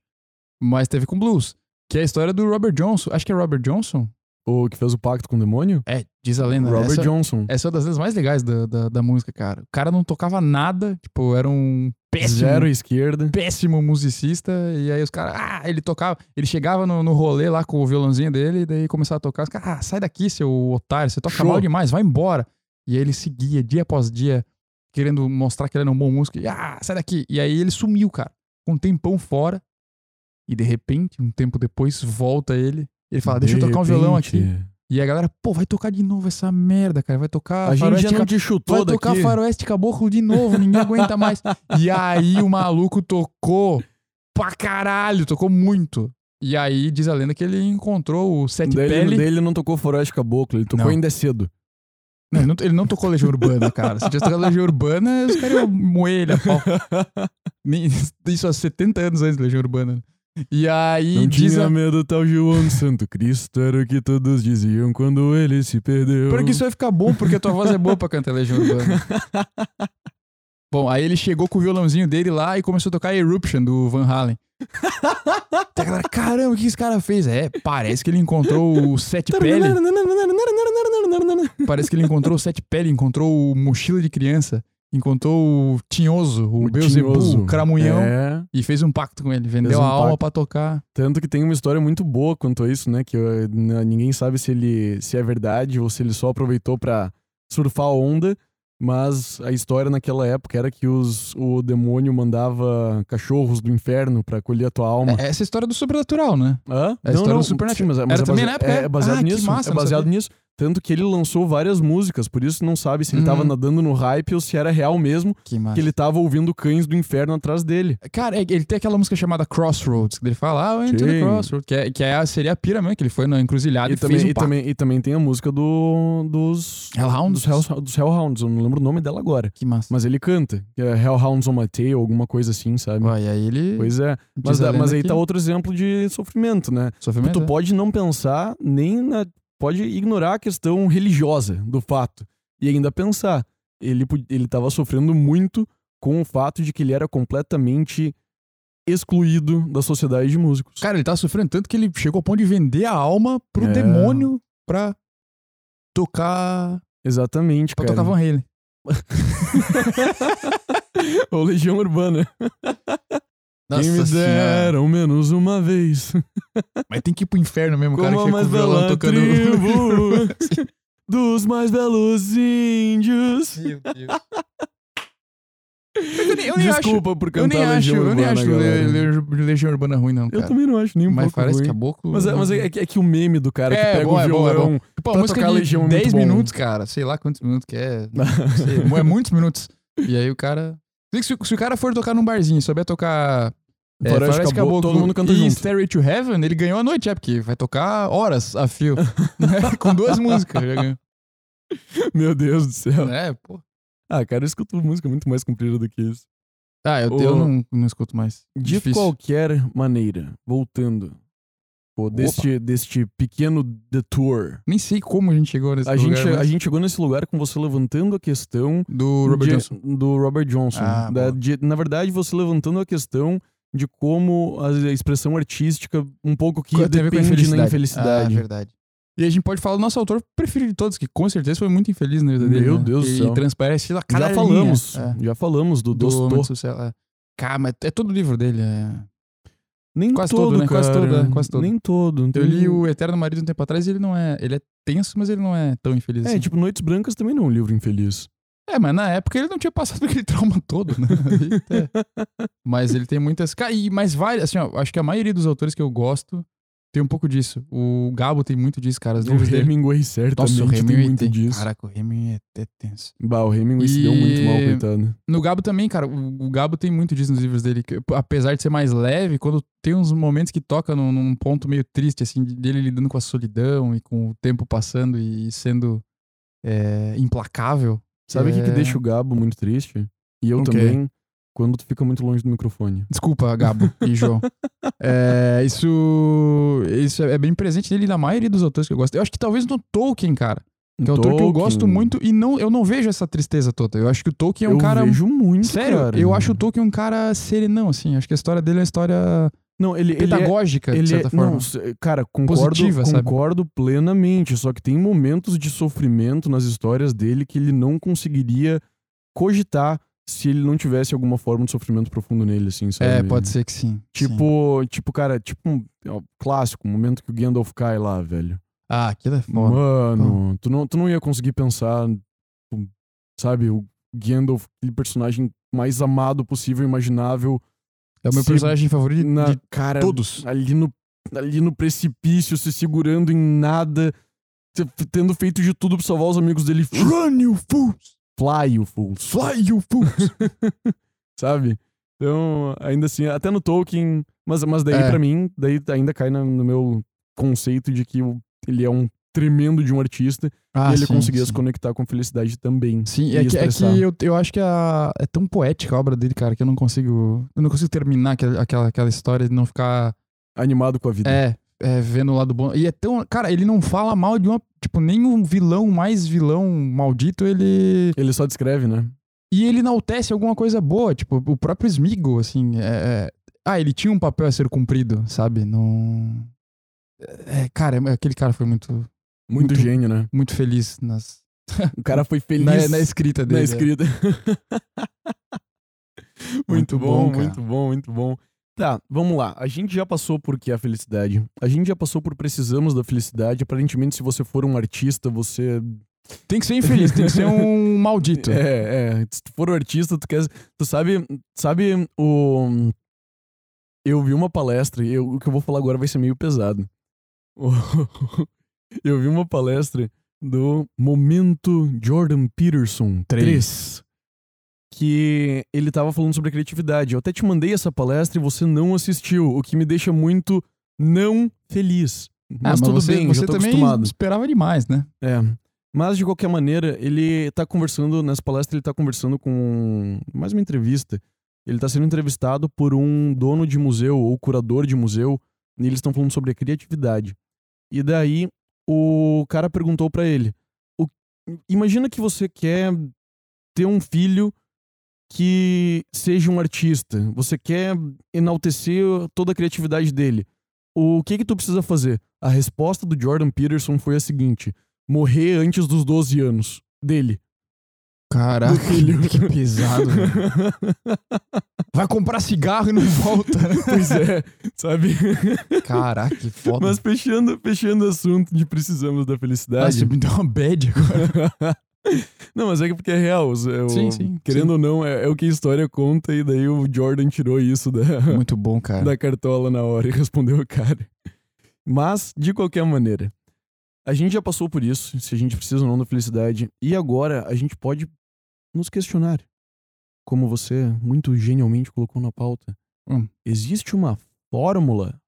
Mas teve com blues. Que é a história do Robert Johnson. Acho que é Robert Johnson. O que fez o pacto com o demônio? É, diz a lenda. Robert essa, Johnson. essa é uma das lendas mais legais da, da, da música, cara. O cara não tocava nada, tipo, era um péssimo, Zero esquerda. péssimo musicista. E aí os caras, ah, ele tocava, ele chegava no, no rolê lá com o violãozinho dele, e daí começava a tocar. Os caras, ah, sai daqui, seu otário, você toca Show. mal demais, vai embora. E aí ele seguia dia após dia, querendo mostrar que ele era um bom músico. E, ah, sai daqui. E aí ele sumiu, cara. Com um tempão fora. E de repente, um tempo depois, volta ele. Ele fala, deixa eu tocar um violão repente, aqui. E a galera, pô, vai tocar de novo essa merda, cara. Vai tocar A gente já não te chutou Vai tocar daqui. faroeste caboclo de novo, ninguém aguenta mais. E aí o maluco tocou pra caralho, tocou muito. E aí diz a lenda que ele encontrou o Sete Daí ele, Pele. daí ele não tocou Faroeste Caboclo, ele tocou Não. Ainda é Cedo. Não, ele, não, ele não tocou Legião Urbana, cara. Se tivesse tocado Legião Urbana, os caras iam moer ele a pau. [LAUGHS] Isso há 70 anos antes da Legião Urbana. E aí Não diz tinha a... medo tal João Santo Cristo, era o que todos diziam quando ele se perdeu. Porque isso vai ficar bom, porque tua voz é boa pra cantar Legião Urbana. [LAUGHS] Bom, aí ele chegou com o violãozinho dele lá e começou a tocar Eruption do Van Halen. [LAUGHS] Tem a galera, caramba, o que esse cara fez? É, parece que ele encontrou o Sete Pele. [LAUGHS] Parece que ele encontrou o Sete Pele, encontrou o Mochila de Criança, encontrou o Tinhoso, o, O Tinhoso. o Cramunhão, É, e fez um pacto com ele. Vendeu um a alma pacto. pra tocar. tanto que tem uma história muito boa quanto a isso, né? Que eh, n- ninguém sabe se ele se é verdade ou se ele só aproveitou pra surfar a onda. Mas a história naquela época era que os, o demônio mandava cachorros do inferno pra colher a tua alma. É, essa é a história do sobrenatural, né? Hã? É a história do Supernatural. sim, mas, é- mas Era é também base- na época, É, é? baseado Ah, que nisso. massa, é não baseado nisso. Tanto que ele lançou várias músicas, por isso não sabe se ele tava Uhum. nadando no hype ou se era real mesmo, Que que ele tava ouvindo cães do inferno atrás dele. Cara, é- ele tem aquela música chamada Crossroads, que ele fala, ah, Into the. Crossroads, que, é, que é, seria a pira mesmo, que ele foi na encruzilhada e, E também, fez um e, também, e também tem a música do, dos. Hellhounds? Dos, Hell, dos Hellhounds, eu não lembro o nome dela agora. Que massa. Mas ele canta, que é Hellhounds on My Tail, alguma coisa assim, sabe? Ó, e aí ele... Pois é. Mas, mas aí que- tá outro exemplo de sofrimento, né? Sofrimento, tu né? pode não pensar nem na. Pode ignorar a questão religiosa do fato. E ainda pensar. Ele, pu- ele tava sofrendo muito com o fato de que ele era completamente excluído da sociedade de músicos. Cara, ele tava sofrendo tanto que ele chegou ao ponto de vender a alma pro É. demônio pra tocar... Exatamente, Pra cara. tocar Van Halen. [LAUGHS] Ou Legião Urbana. [LAUGHS] Quem me deram menos uma vez. [LAUGHS] Mas tem que ir pro inferno mesmo, o cara Como que a fica com mais violão bela tocando... tribo [LAUGHS] dos mais belos índios. Meu Deus. Eu nem, eu nem acho, Desculpa por eu cantar nem acho, Legião eu nem Urbana, acho. Le- Le- Legião Urbana ruim, não, Eu cara. também não acho nem um Mas pouco parece ruim. caboclo... Mas, é, mas é, é que, é que o meme do cara que É, pega bom, o é bom, é violão... bom. Pô, pra tocar Legião é muito 10 bom. minutos, cara. Sei lá quantos minutos que é. Sei, é muitos minutos. E aí o cara. Se, se o cara for tocar num barzinho e souber tocar. É, Faroeste Faroeste Caboclo, Caboclo todo mundo canta e junto. Stairway to Heaven, ele ganhou a noite, é, porque vai tocar horas a fio. [LAUGHS] né? Com duas músicas, já ganhou. [LAUGHS] Meu Deus do céu. É, pô. Ah, cara, eu escuto música muito mais comprida do que isso. Ah, eu, eu não, não escuto mais. De Difícil. qualquer maneira, voltando, pô, deste, deste pequeno detour, Nem sei como a gente chegou nesse a lugar. gente, a mas- gente chegou nesse lugar com você levantando a questão Do Robert de- Johnson. do Robert Johnson. Ah, Da- de- na verdade, você levantando a questão de como a expressão artística um pouco que Tem a ver com a depende na Ah, infelicidade. verdade. E a gente pode falar do nosso autor preferido de todos, que com certeza foi muito infeliz na vida dele. Meu né? Deus do e céu. transparece lá já cada falamos. É. já falamos do, do Social. É. Cara, mas é todo o livro dele. É. Nem Quase todo, todo, né? cara. Quase todo, é, quase todo. Nem todo. Eu li o Eterno Marido um tempo atrás e ele não é. Ele é tenso, mas ele não é tão infeliz. É, assim. tipo, Noites Brancas também não é um livro infeliz. É, mas na época ele não tinha passado [LAUGHS] aquele trauma todo, né? É. Mas ele tem muitas. E mais várias. Assim, ó, acho que a maioria dos autores que eu gosto tem um pouco disso. O Gabo tem muito disso, cara. Os O dele. Hemingway certamente Nossa, o tem Hemingway muito tem. disso. Caraca, o Hemingway é, tenso. Bah, o Hemingway se E- deu muito mal, coitado. No Gabo também, cara, o, o Gabo tem muito disso nos livros dele. que, apesar de ser mais leve, quando tem uns momentos que toca num, num ponto meio triste, assim, de- dele lidando com a solidão e com o tempo passando e sendo é, implacável. Sabe o que, que É. deixa o Gabo muito triste? E eu O quê? também. quando tu fica muito longe do microfone. Desculpa, Gabo [LAUGHS] e João. É, isso, isso é bem presente nele na maioria dos autores que eu gosto. Eu acho que talvez no Tolkien, cara. Que é um autor que eu gosto muito e não, eu não vejo essa tristeza toda. Eu acho que o Tolkien é um eu cara. vejo muito, Sério, cara. eu acho o Tolkien um cara serenão, assim. Acho que a história dele é uma história Não, ele, ele é, pedagógica, ele de certa é, forma. não, cara, concordo, Positiva, sabe? concordo plenamente. Só que tem momentos de sofrimento nas histórias dele que ele não conseguiria cogitar se ele não tivesse alguma forma de sofrimento profundo nele, assim, sabe? é, pode ser que sim. sim. Tipo, tipo, cara, tipo um ó, clássico, o momento que o Gandalf cai lá, velho. Ah, aquilo é foda. Mano, tu não, tu não ia conseguir pensar, tipo, sabe, o Gandalf, aquele personagem mais amado possível, imaginável, É o meu se- personagem favorito na de cara todos. ali no, ali no precipício, se segurando em nada, te- tendo feito de tudo pra salvar os amigos dele. Run, you fools! Fly, you fools. Fly, you fools! [LAUGHS] Sabe? Então, ainda assim, até no Tolkien, mas, mas daí É. pra mim, daí ainda cai no meu conceito de que ele é um tremendo de um artista Ah, e ele sim, conseguia sim. se conectar com felicidade também. Sim, é que, é que eu, eu acho que a- é tão poética a obra dele, cara, que eu não consigo. Eu não consigo terminar aquela, aquela, aquela história de não ficar. Animado com a vida. É, é, vendo o lado bom. E é tão. Cara, ele não fala mal de uma. Tipo, nenhum vilão mais vilão maldito, ele. Ele só descreve, né? E ele enaltece alguma coisa boa. Tipo, o próprio Smigo, assim. é- é- Ah, ele tinha um papel a ser cumprido, sabe? Não. É, cara, aquele cara foi muito, Muito, Muito- gênio, né? muito feliz nas, [LAUGHS] O cara foi [LAUGHS] feliz na, na escrita dele. na é. escrita. [LAUGHS] muito, Muito bom, bom, muito bom, muito bom. Tá, vamos lá. A gente já passou por que é a felicidade. A gente já passou por precisamos da felicidade. Aparentemente, se você for um artista, você. Tem que ser infeliz, tem que ser um maldito. É, é. Se tu for um artista, tu quer. Tu sabe. Sabe o. Eu vi uma palestra, e eu- o que eu vou falar agora vai ser meio pesado. O- Eu vi uma palestra do Momento Jordan Peterson Três. 3, que ele tava falando sobre a criatividade. Eu até te mandei essa palestra e você não assistiu, o que me deixa muito não feliz. Ah, Mas, tudo você, bem, você já tô também acostumado. esperava demais, né? É. Mas, de qualquer maneira, ele tá conversando, nessa palestra, ele tá conversando com. Mais uma entrevista. Ele tá sendo entrevistado por um dono de museu ou curador de museu, e eles estão falando sobre a criatividade. E daí, o cara perguntou pra ele: o- Imagina que você quer ter um filho que seja um artista, você quer enaltecer toda a criatividade dele. O que que tu precisa fazer? A resposta do Jordan Peterson foi a seguinte: morrer antes dos 12 anos dele. Caraca, que pesado. [LAUGHS] Vai comprar cigarro e não volta, [LAUGHS] pois é, sabe? Caraca, que foda. Mas fechando, fechando o assunto de precisamos da Ah, felicidade. você me deu uma bad agora. [LAUGHS] não, mas é que porque é real. o- Sim, sim, Querendo sim. ou não, é, é o que a história conta, e daí o Jordan tirou isso da, Muito bom, cara. da cartola na hora e respondeu o cara. Mas, de qualquer maneira, a gente já passou por isso, se a gente precisa ou não da felicidade, e agora a gente pode nos questionar. Como você muito genialmente colocou na pauta. Hum. Existe uma fórmula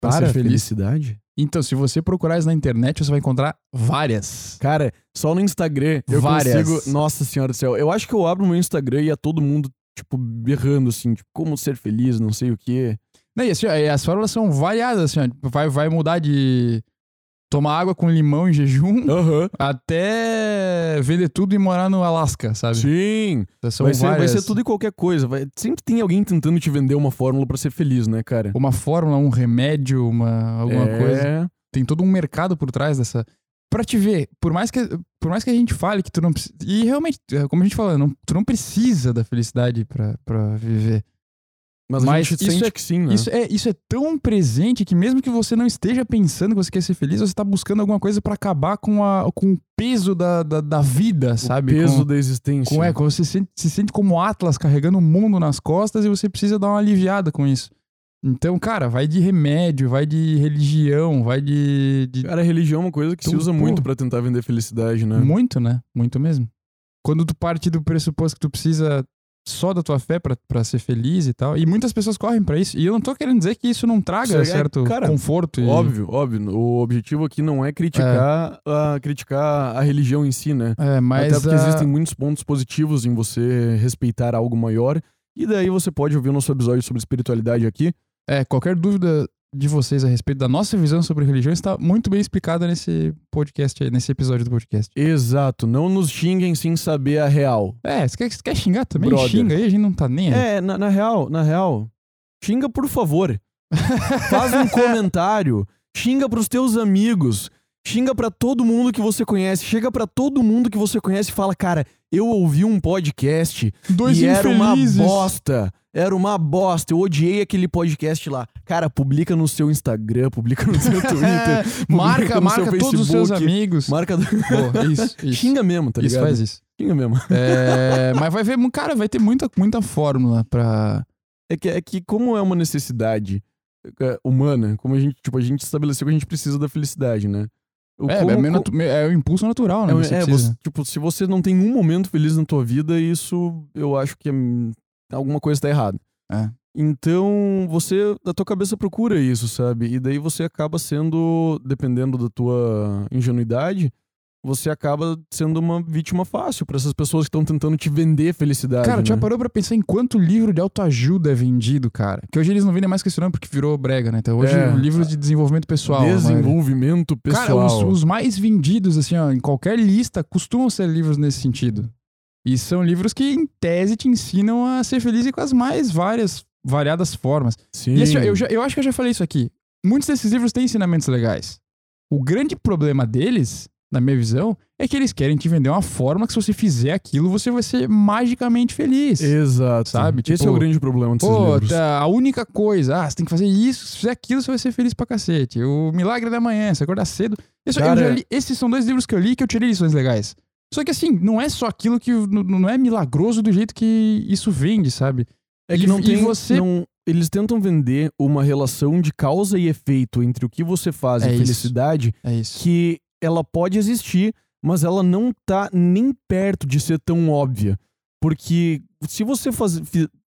Pra para a felicidade? Então, se você procurar isso na internet, você vai encontrar várias. Cara, só no Instagram eu Várias. consigo. Nossa senhora do céu. Eu acho que eu abro meu Instagram e é todo mundo, tipo, berrando assim, tipo, como ser feliz, não sei o quê. Não, e assim, as fórmulas são variadas, assim, ó. Vai, vai mudar de tomar água com limão em jejum Aham. até vender tudo e morar no Alasca, sabe? Sim. São Vai ser, vai ser tudo e qualquer coisa. Vai- sempre tem alguém tentando te vender uma fórmula pra ser feliz, né, cara? Uma fórmula, um remédio, uma, alguma é... coisa. Tem todo um mercado por trás dessa. Pra te ver, por mais que, por mais que a gente fale que tu não precisa. E realmente, é, como a gente falou, não, tu não precisa da felicidade pra, pra viver. Mas, a Mas gente isso sente é- que sim, né? Isso, é, isso é tão presente que mesmo que você não esteja pensando que você quer ser feliz, você tá buscando alguma coisa pra acabar com, a, com o peso da, da, da vida, sabe? o peso com, da existência. com, é, quando você se sente, se sente como Atlas carregando o mundo nas costas e você precisa dar uma aliviada com isso. Então, cara, vai de remédio, vai de religião, vai de. de Cara, a religião é uma coisa que se Então, usa pô. muito pra tentar vender felicidade, né? Muito, né? Muito mesmo. Quando tu parte do pressuposto que tu precisa só da tua fé pra, pra ser feliz e tal. E muitas pessoas correm pra isso. E eu não tô querendo dizer que isso não traga Isso é- certo cara, conforto. E... Óbvio, óbvio. O objetivo aqui não é criticar, a, criticar a religião em si, né? É, mas. Até porque ah, existem muitos pontos positivos em você respeitar algo maior. E daí você pode ouvir o nosso episódio sobre espiritualidade aqui. É, qualquer dúvida de vocês a respeito da nossa visão sobre religião está muito bem explicada nesse podcast aí, nesse episódio do podcast. Exato. Não nos xinguem sem saber a real. É, você quer, você quer xingar também? Brother. Xinga aí, a gente não tá nem aí. É, na, na real, na real. Xinga por favor. [LAUGHS] Faz um comentário. Xinga pros teus amigos. Xinga pra todo mundo que você conhece. Chega pra todo mundo que você conhece e fala, cara, eu ouvi um podcast Dois e era uma infelizes. bosta. Era uma bosta. Eu odiei aquele podcast lá. Cara, publica no seu Instagram, publica no seu [LAUGHS] Twitter. marca, no seu marca todos os seus Facebook. amigos. Marca. Pô, isso, [LAUGHS] isso. Xinga mesmo, tá isso ligado? faz isso. Xinga mesmo. É, mas vai ver, cara, vai ter muita, muita fórmula pra. É que, é que como é uma necessidade é, humana, como a gente, tipo, a gente estabeleceu que a gente precisa da felicidade, né? O É, como- é, meio é o impulso natural, né? é, é, você- tipo, se você não tem um momento feliz na tua vida, isso eu acho que é, alguma coisa tá errada. É. Então, você, da tua cabeça procura isso, sabe? E daí você acaba sendo, dependendo da tua ingenuidade, você acaba sendo uma vítima fácil pra essas pessoas que estão tentando te vender felicidade. Cara, né? já parou pra pensar em quanto livro de autoajuda é vendido, cara? Que hoje eles não vendem mais questionando porque virou brega, né? Então hoje É. livros de desenvolvimento pessoal. Desenvolvimento Cara, pessoal. os, os mais vendidos, assim, ó, em qualquer lista, costumam ser livros nesse sentido. E são livros que, em tese, te ensinam a ser feliz e com as mais várias, variadas formas. Sim. E esse- eu, já- eu acho que eu já falei isso aqui. Muitos desses livros têm ensinamentos legais. O grande problema deles, na minha visão, é que eles querem te vender uma fórmula que se você fizer aquilo, você vai ser magicamente feliz. Exato. Sabe? Esse Tipo, é o grande problema desses Pô, livros. tá, a única coisa, ah, você tem que fazer isso, se fizer aquilo, você vai ser feliz pra cacete. O Milagre da Manhã, você acordar cedo. Isso, eu Cara, li- esses são dois livros que eu li que eu tirei lições legais. Só que assim, não é só aquilo que. Não é milagroso do jeito que isso vende, sabe? É que e- não tem. você- não- eles tentam vender uma relação de causa e efeito entre o que você faz É e isso. felicidade É que ela pode existir, mas ela não tá nem perto de ser tão óbvia. Porque se você faz,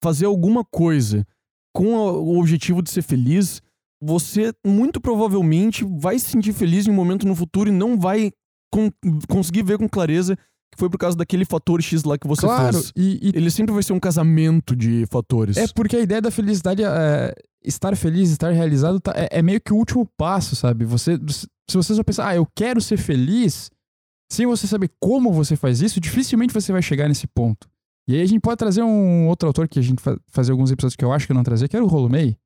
fazer alguma coisa com a- o objetivo de ser feliz, você muito provavelmente vai se sentir feliz em um momento no futuro e não vai con- conseguir ver com clareza que foi por causa daquele fator X lá que você claro, fez. e, e Ele sempre vai ser um casamento de fatores. é porque a ideia da felicidade é estar feliz, estar realizado, tá- é, é meio que o último passo, sabe? Você, se você só pensar, ah, eu quero ser feliz, sem você saber como você faz isso, dificilmente você vai chegar nesse ponto. E aí a gente pode trazer um outro autor que a gente fa fazer alguns episódios que eu acho que eu não trazer, que era o Rolumei.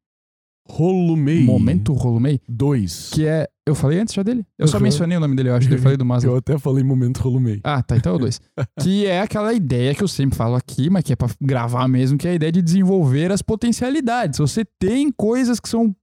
Rolumei. Momento Rolumei. 2. Que é. Eu falei antes já dele? Eu só Uhum. mencionei o nome dele, eu acho que eu falei do Maslow. Eu até falei momento Rolumei. Ah, tá, então é o dois. [LAUGHS] que é aquela ideia que eu sempre falo aqui, mas que é pra gravar mesmo, que é a ideia de desenvolver as potencialidades. Você tem coisas que são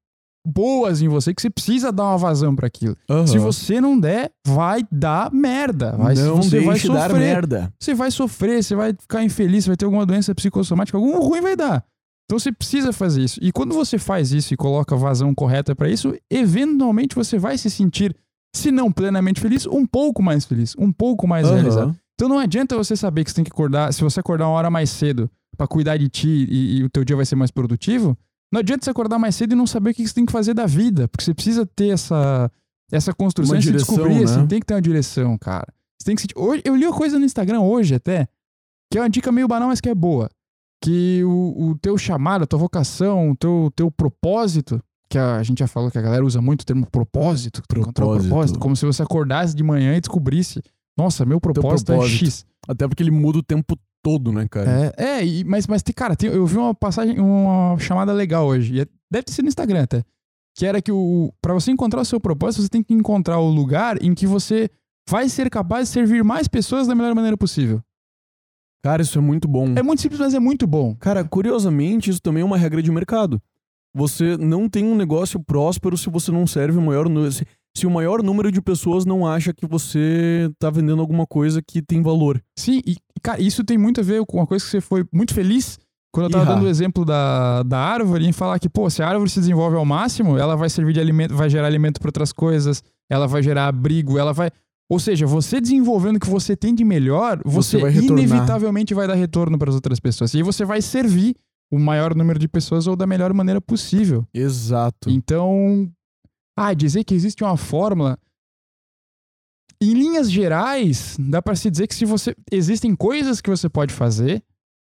boas em você que você precisa dar uma vazão pra aquilo. Se Aham. você não der, vai dar merda. Vai, não você vai deixe dar sofrer. merda. Você vai sofrer, você vai ficar infeliz, você vai ter alguma doença psicossomática, algum ruim vai dar. Então você precisa fazer isso. E quando você faz isso e coloca a vazão correta pra isso, eventualmente você vai se sentir, se não plenamente feliz, um pouco mais feliz, um pouco mais Aham. realizado. Então não adianta você saber que você tem que acordar, se você acordar uma hora mais cedo pra cuidar de ti e, e o teu dia vai ser mais produtivo, não adianta você acordar mais cedo e não saber o que você tem que fazer da vida, porque você precisa ter essa essa construção, Uma direção, descobrir, né? assim, tem que ter uma direção, cara. Você tem que sentir. Hoje, eu li uma coisa no Instagram hoje até, que é uma dica meio banal, mas que é boa. Que o, o teu chamado, a tua vocação, o teu, teu propósito, que a, gente já falou que a galera usa muito o termo propósito, Propósito. propósito, como se você acordasse de manhã e descobrisse, nossa, meu propósito, propósito. é X. Até porque ele muda o tempo todo, né, cara? É, é e- mas, mas cara, tem- eu vi uma passagem, uma chamada legal hoje, e é- deve ter sido no Instagram até, que era que o para você encontrar o seu propósito, você tem que encontrar o lugar em que você vai ser capaz de servir mais pessoas da melhor maneira possível. Cara, isso é muito bom. É muito simples, mas é muito bom. Cara, curiosamente, isso também é uma regra de mercado. Você não tem um negócio próspero se você não serve o maior número. Se, se o maior número de pessoas não acha que você tá vendendo alguma coisa que tem valor. Sim, e, cara, isso tem muito a ver com uma coisa que você foi muito feliz quando eu tava Ihá. dando o exemplo da, da árvore, em falar que, pô, se a árvore se desenvolve ao máximo, ela vai servir de alimento, vai gerar alimento para outras coisas, ela vai gerar abrigo, ela vai. Ou seja, você desenvolvendo o que você tem de melhor, você, Você vai inevitavelmente vai dar retorno para as outras pessoas. E aí você vai servir o maior número de pessoas ou da melhor maneira possível. Exato. Então, ah, dizer que existe uma fórmula. Em linhas gerais, dá pra se dizer que se você existem coisas que você pode fazer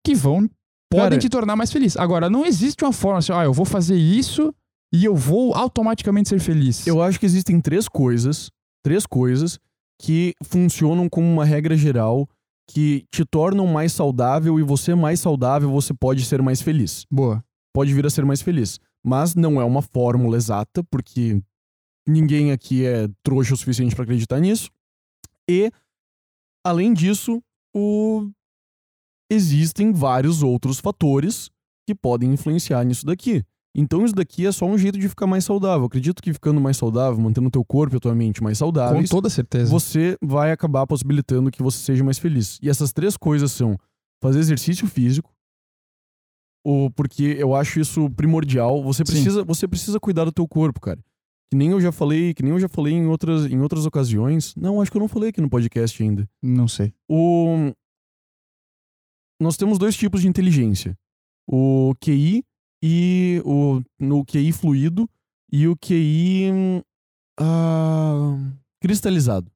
que vão podem Cara, te tornar mais feliz. Agora, não existe uma fórmula assim, ah, eu vou fazer isso e eu vou automaticamente ser feliz. Eu acho que existem três coisas, três coisas que funcionam como uma regra geral que te tornam mais saudável e você mais saudável, você pode ser mais feliz. Boa. Pode vir a ser mais feliz. Mas não é uma fórmula exata, porque ninguém aqui é trouxa o suficiente para acreditar nisso. E, além disso, o... existem vários outros fatores que podem influenciar nisso daqui. Então isso daqui é só um jeito de ficar mais saudável. Acredito que ficando mais saudável, mantendo o teu corpo e a tua mente mais Com saudáveis, toda certeza. você vai acabar possibilitando que você seja mais feliz. E essas três coisas são fazer exercício físico, ou porque eu acho isso primordial. Você Sim. precisa, você precisa cuidar do teu corpo, cara. Que nem eu já falei, que nem eu já falei em outras, em outras ocasiões. Não, acho que eu não falei aqui no podcast ainda. Não sei. O... Nós temos dois tipos de inteligência. O QI e o no QI fluido e o QI hum, ah, cristalizado.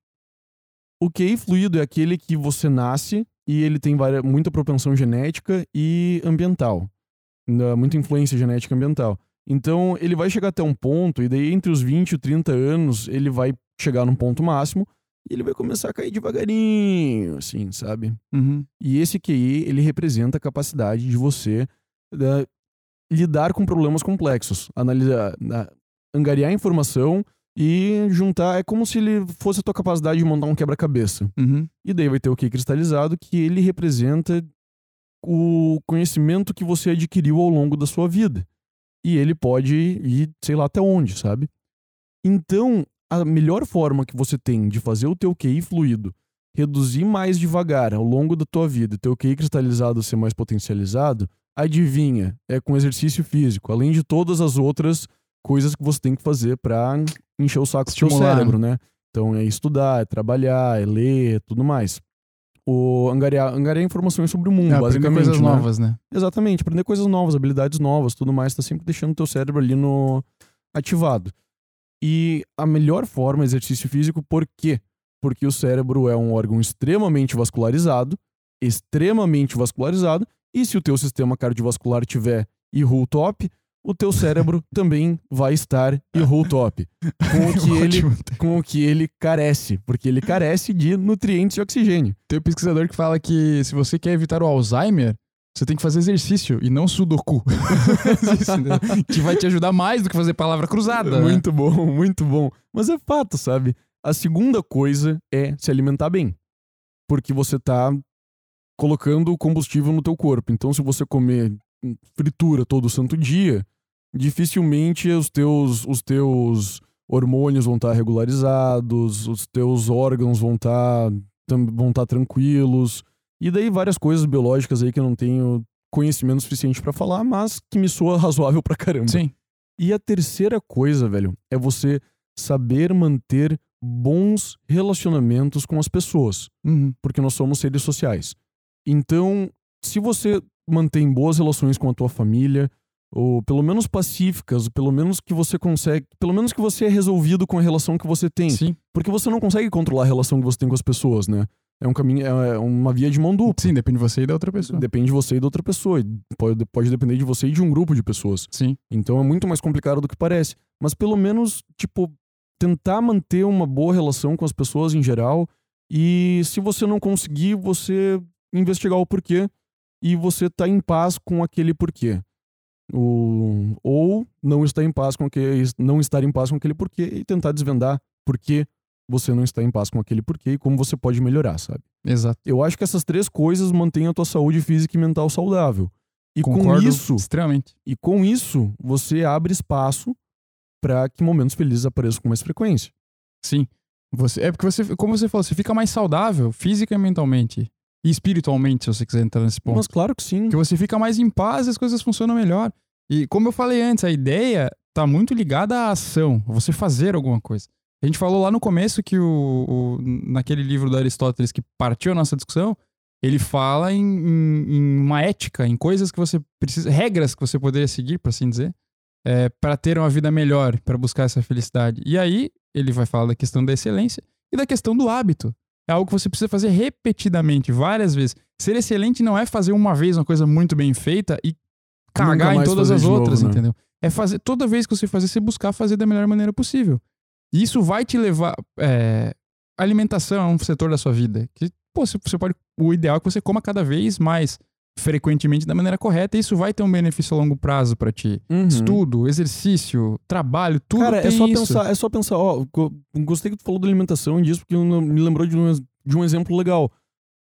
O QI fluido é aquele que você nasce e ele tem várias, muita propensão genética e ambiental. Né, Muita influência genética e ambiental. Então, ele vai chegar até um ponto, e daí entre os 20 e 30 anos, ele vai chegar num ponto máximo, e ele vai começar a cair devagarinho, assim, sabe? Uhum. E esse QI, ele representa a capacidade de você né, lidar com problemas complexos, analisar, na- angariar informação e juntar. É como se ele fosse a tua capacidade de montar um quebra-cabeça. Uhum. E daí vai ter o QI cristalizado, que ele representa o conhecimento que você adquiriu ao longo da sua vida. E ele pode ir, sei lá, até onde, sabe? Então, a melhor forma que você tem de fazer o teu QI fluido reduzir mais devagar ao longo da tua vida, teu QI cristalizado ser mais potencializado, adivinha, é com exercício físico, além de todas as outras coisas que você tem que fazer pra encher o saco do teu Estimular. cérebro, né? Então é estudar, é trabalhar, é ler, tudo mais. O angariar, angariar informações sobre o mundo, É, aprender basicamente. coisas né? novas, né? Exatamente, aprender coisas novas, habilidades novas, tudo mais, tá sempre deixando o teu cérebro ali no ativado. E a melhor forma é exercício físico, por quê? Porque o cérebro é um órgão extremamente vascularizado, extremamente vascularizado, e se o teu sistema cardiovascular tiver irru top, o teu cérebro [LAUGHS] também vai estar irru top, [LAUGHS] com o que ele com o que ele carece, porque ele carece de nutrientes e oxigênio. Tem um pesquisador que fala que se você quer evitar o Alzheimer, você tem que fazer exercício e não sudoku. [LAUGHS] Né? que vai te ajudar mais do que fazer palavra cruzada. né? Muito bom, muito bom. Mas é fato, sabe? A segunda coisa é se alimentar bem. Porque você tá colocando combustível no teu corpo. Então, se você comer fritura todo santo dia, dificilmente os teus, os teus hormônios vão estar regularizados, os teus órgãos vão estar vão tá tranquilos. E daí várias coisas biológicas aí que eu não tenho conhecimento suficiente pra falar, mas que me soa [LAUGHS] razoável pra caramba. Sim. E a terceira coisa, velho, é você saber manter bons relacionamentos com as pessoas, Uhum. porque nós somos seres sociais. Então, se você mantém boas relações com a tua família, ou pelo menos pacíficas, ou pelo menos que você consegue, pelo menos que você é resolvido com a relação que você tem, Sim. porque você não consegue controlar a relação que você tem com as pessoas, né? É um caminho, é uma via de mão dupla. Sim, depende de você e da outra pessoa. Depende de você e da outra pessoa. Pode, pode depender de você e de um grupo de pessoas. Sim. Então é muito mais complicado do que parece. Mas pelo menos, tipo, tentar manter uma boa relação com as pessoas em geral. E se você não conseguir, você investigar o porquê e você tá em paz com aquele porquê. O... Ou não estar em paz com aquele, não estar em paz com aquele porquê e tentar desvendar por que você não está em paz com aquele porquê e como você pode melhorar, sabe? Exato. Eu acho que essas três coisas mantêm a tua saúde física e mental saudável. E Concordo com isso, extremamente. e com isso, você abre espaço para que momentos felizes apareçam com mais frequência. Sim. Você, é porque você, como você falou, você fica mais saudável física e mentalmente. E espiritualmente, se você quiser entrar nesse ponto. Mas claro que sim. Que você fica mais em paz e as coisas funcionam melhor. E como eu falei antes, a ideia tá muito ligada à ação, você fazer alguma coisa. A gente falou lá no começo que o, o- naquele livro do Aristóteles que partiu a nossa discussão, ele fala em, em- em uma ética, em coisas que você precisa, regras que você poderia seguir, por assim dizer, é, para ter uma vida melhor, para buscar essa felicidade. E aí ele vai falar da questão da excelência e da questão do hábito. É algo que você precisa fazer repetidamente, várias vezes. Ser excelente não é fazer uma vez uma coisa muito bem feita e cagar em todas as de novo, outras, né? entendeu? É fazer toda vez que você fazer, você buscar fazer da melhor maneira possível. E isso vai te levar. É, alimentação é um setor da sua vida. Que, pô, você você pode. O ideal é que você coma cada vez mais frequentemente da maneira correta. E isso vai ter um benefício a longo prazo pra ti. Uhum. Estudo, exercício, trabalho, tudo Cara, é só isso. pensar, é só pensar, ó, go- gostei que tu falou da alimentação e disso, porque me lembrou de um, de um exemplo legal.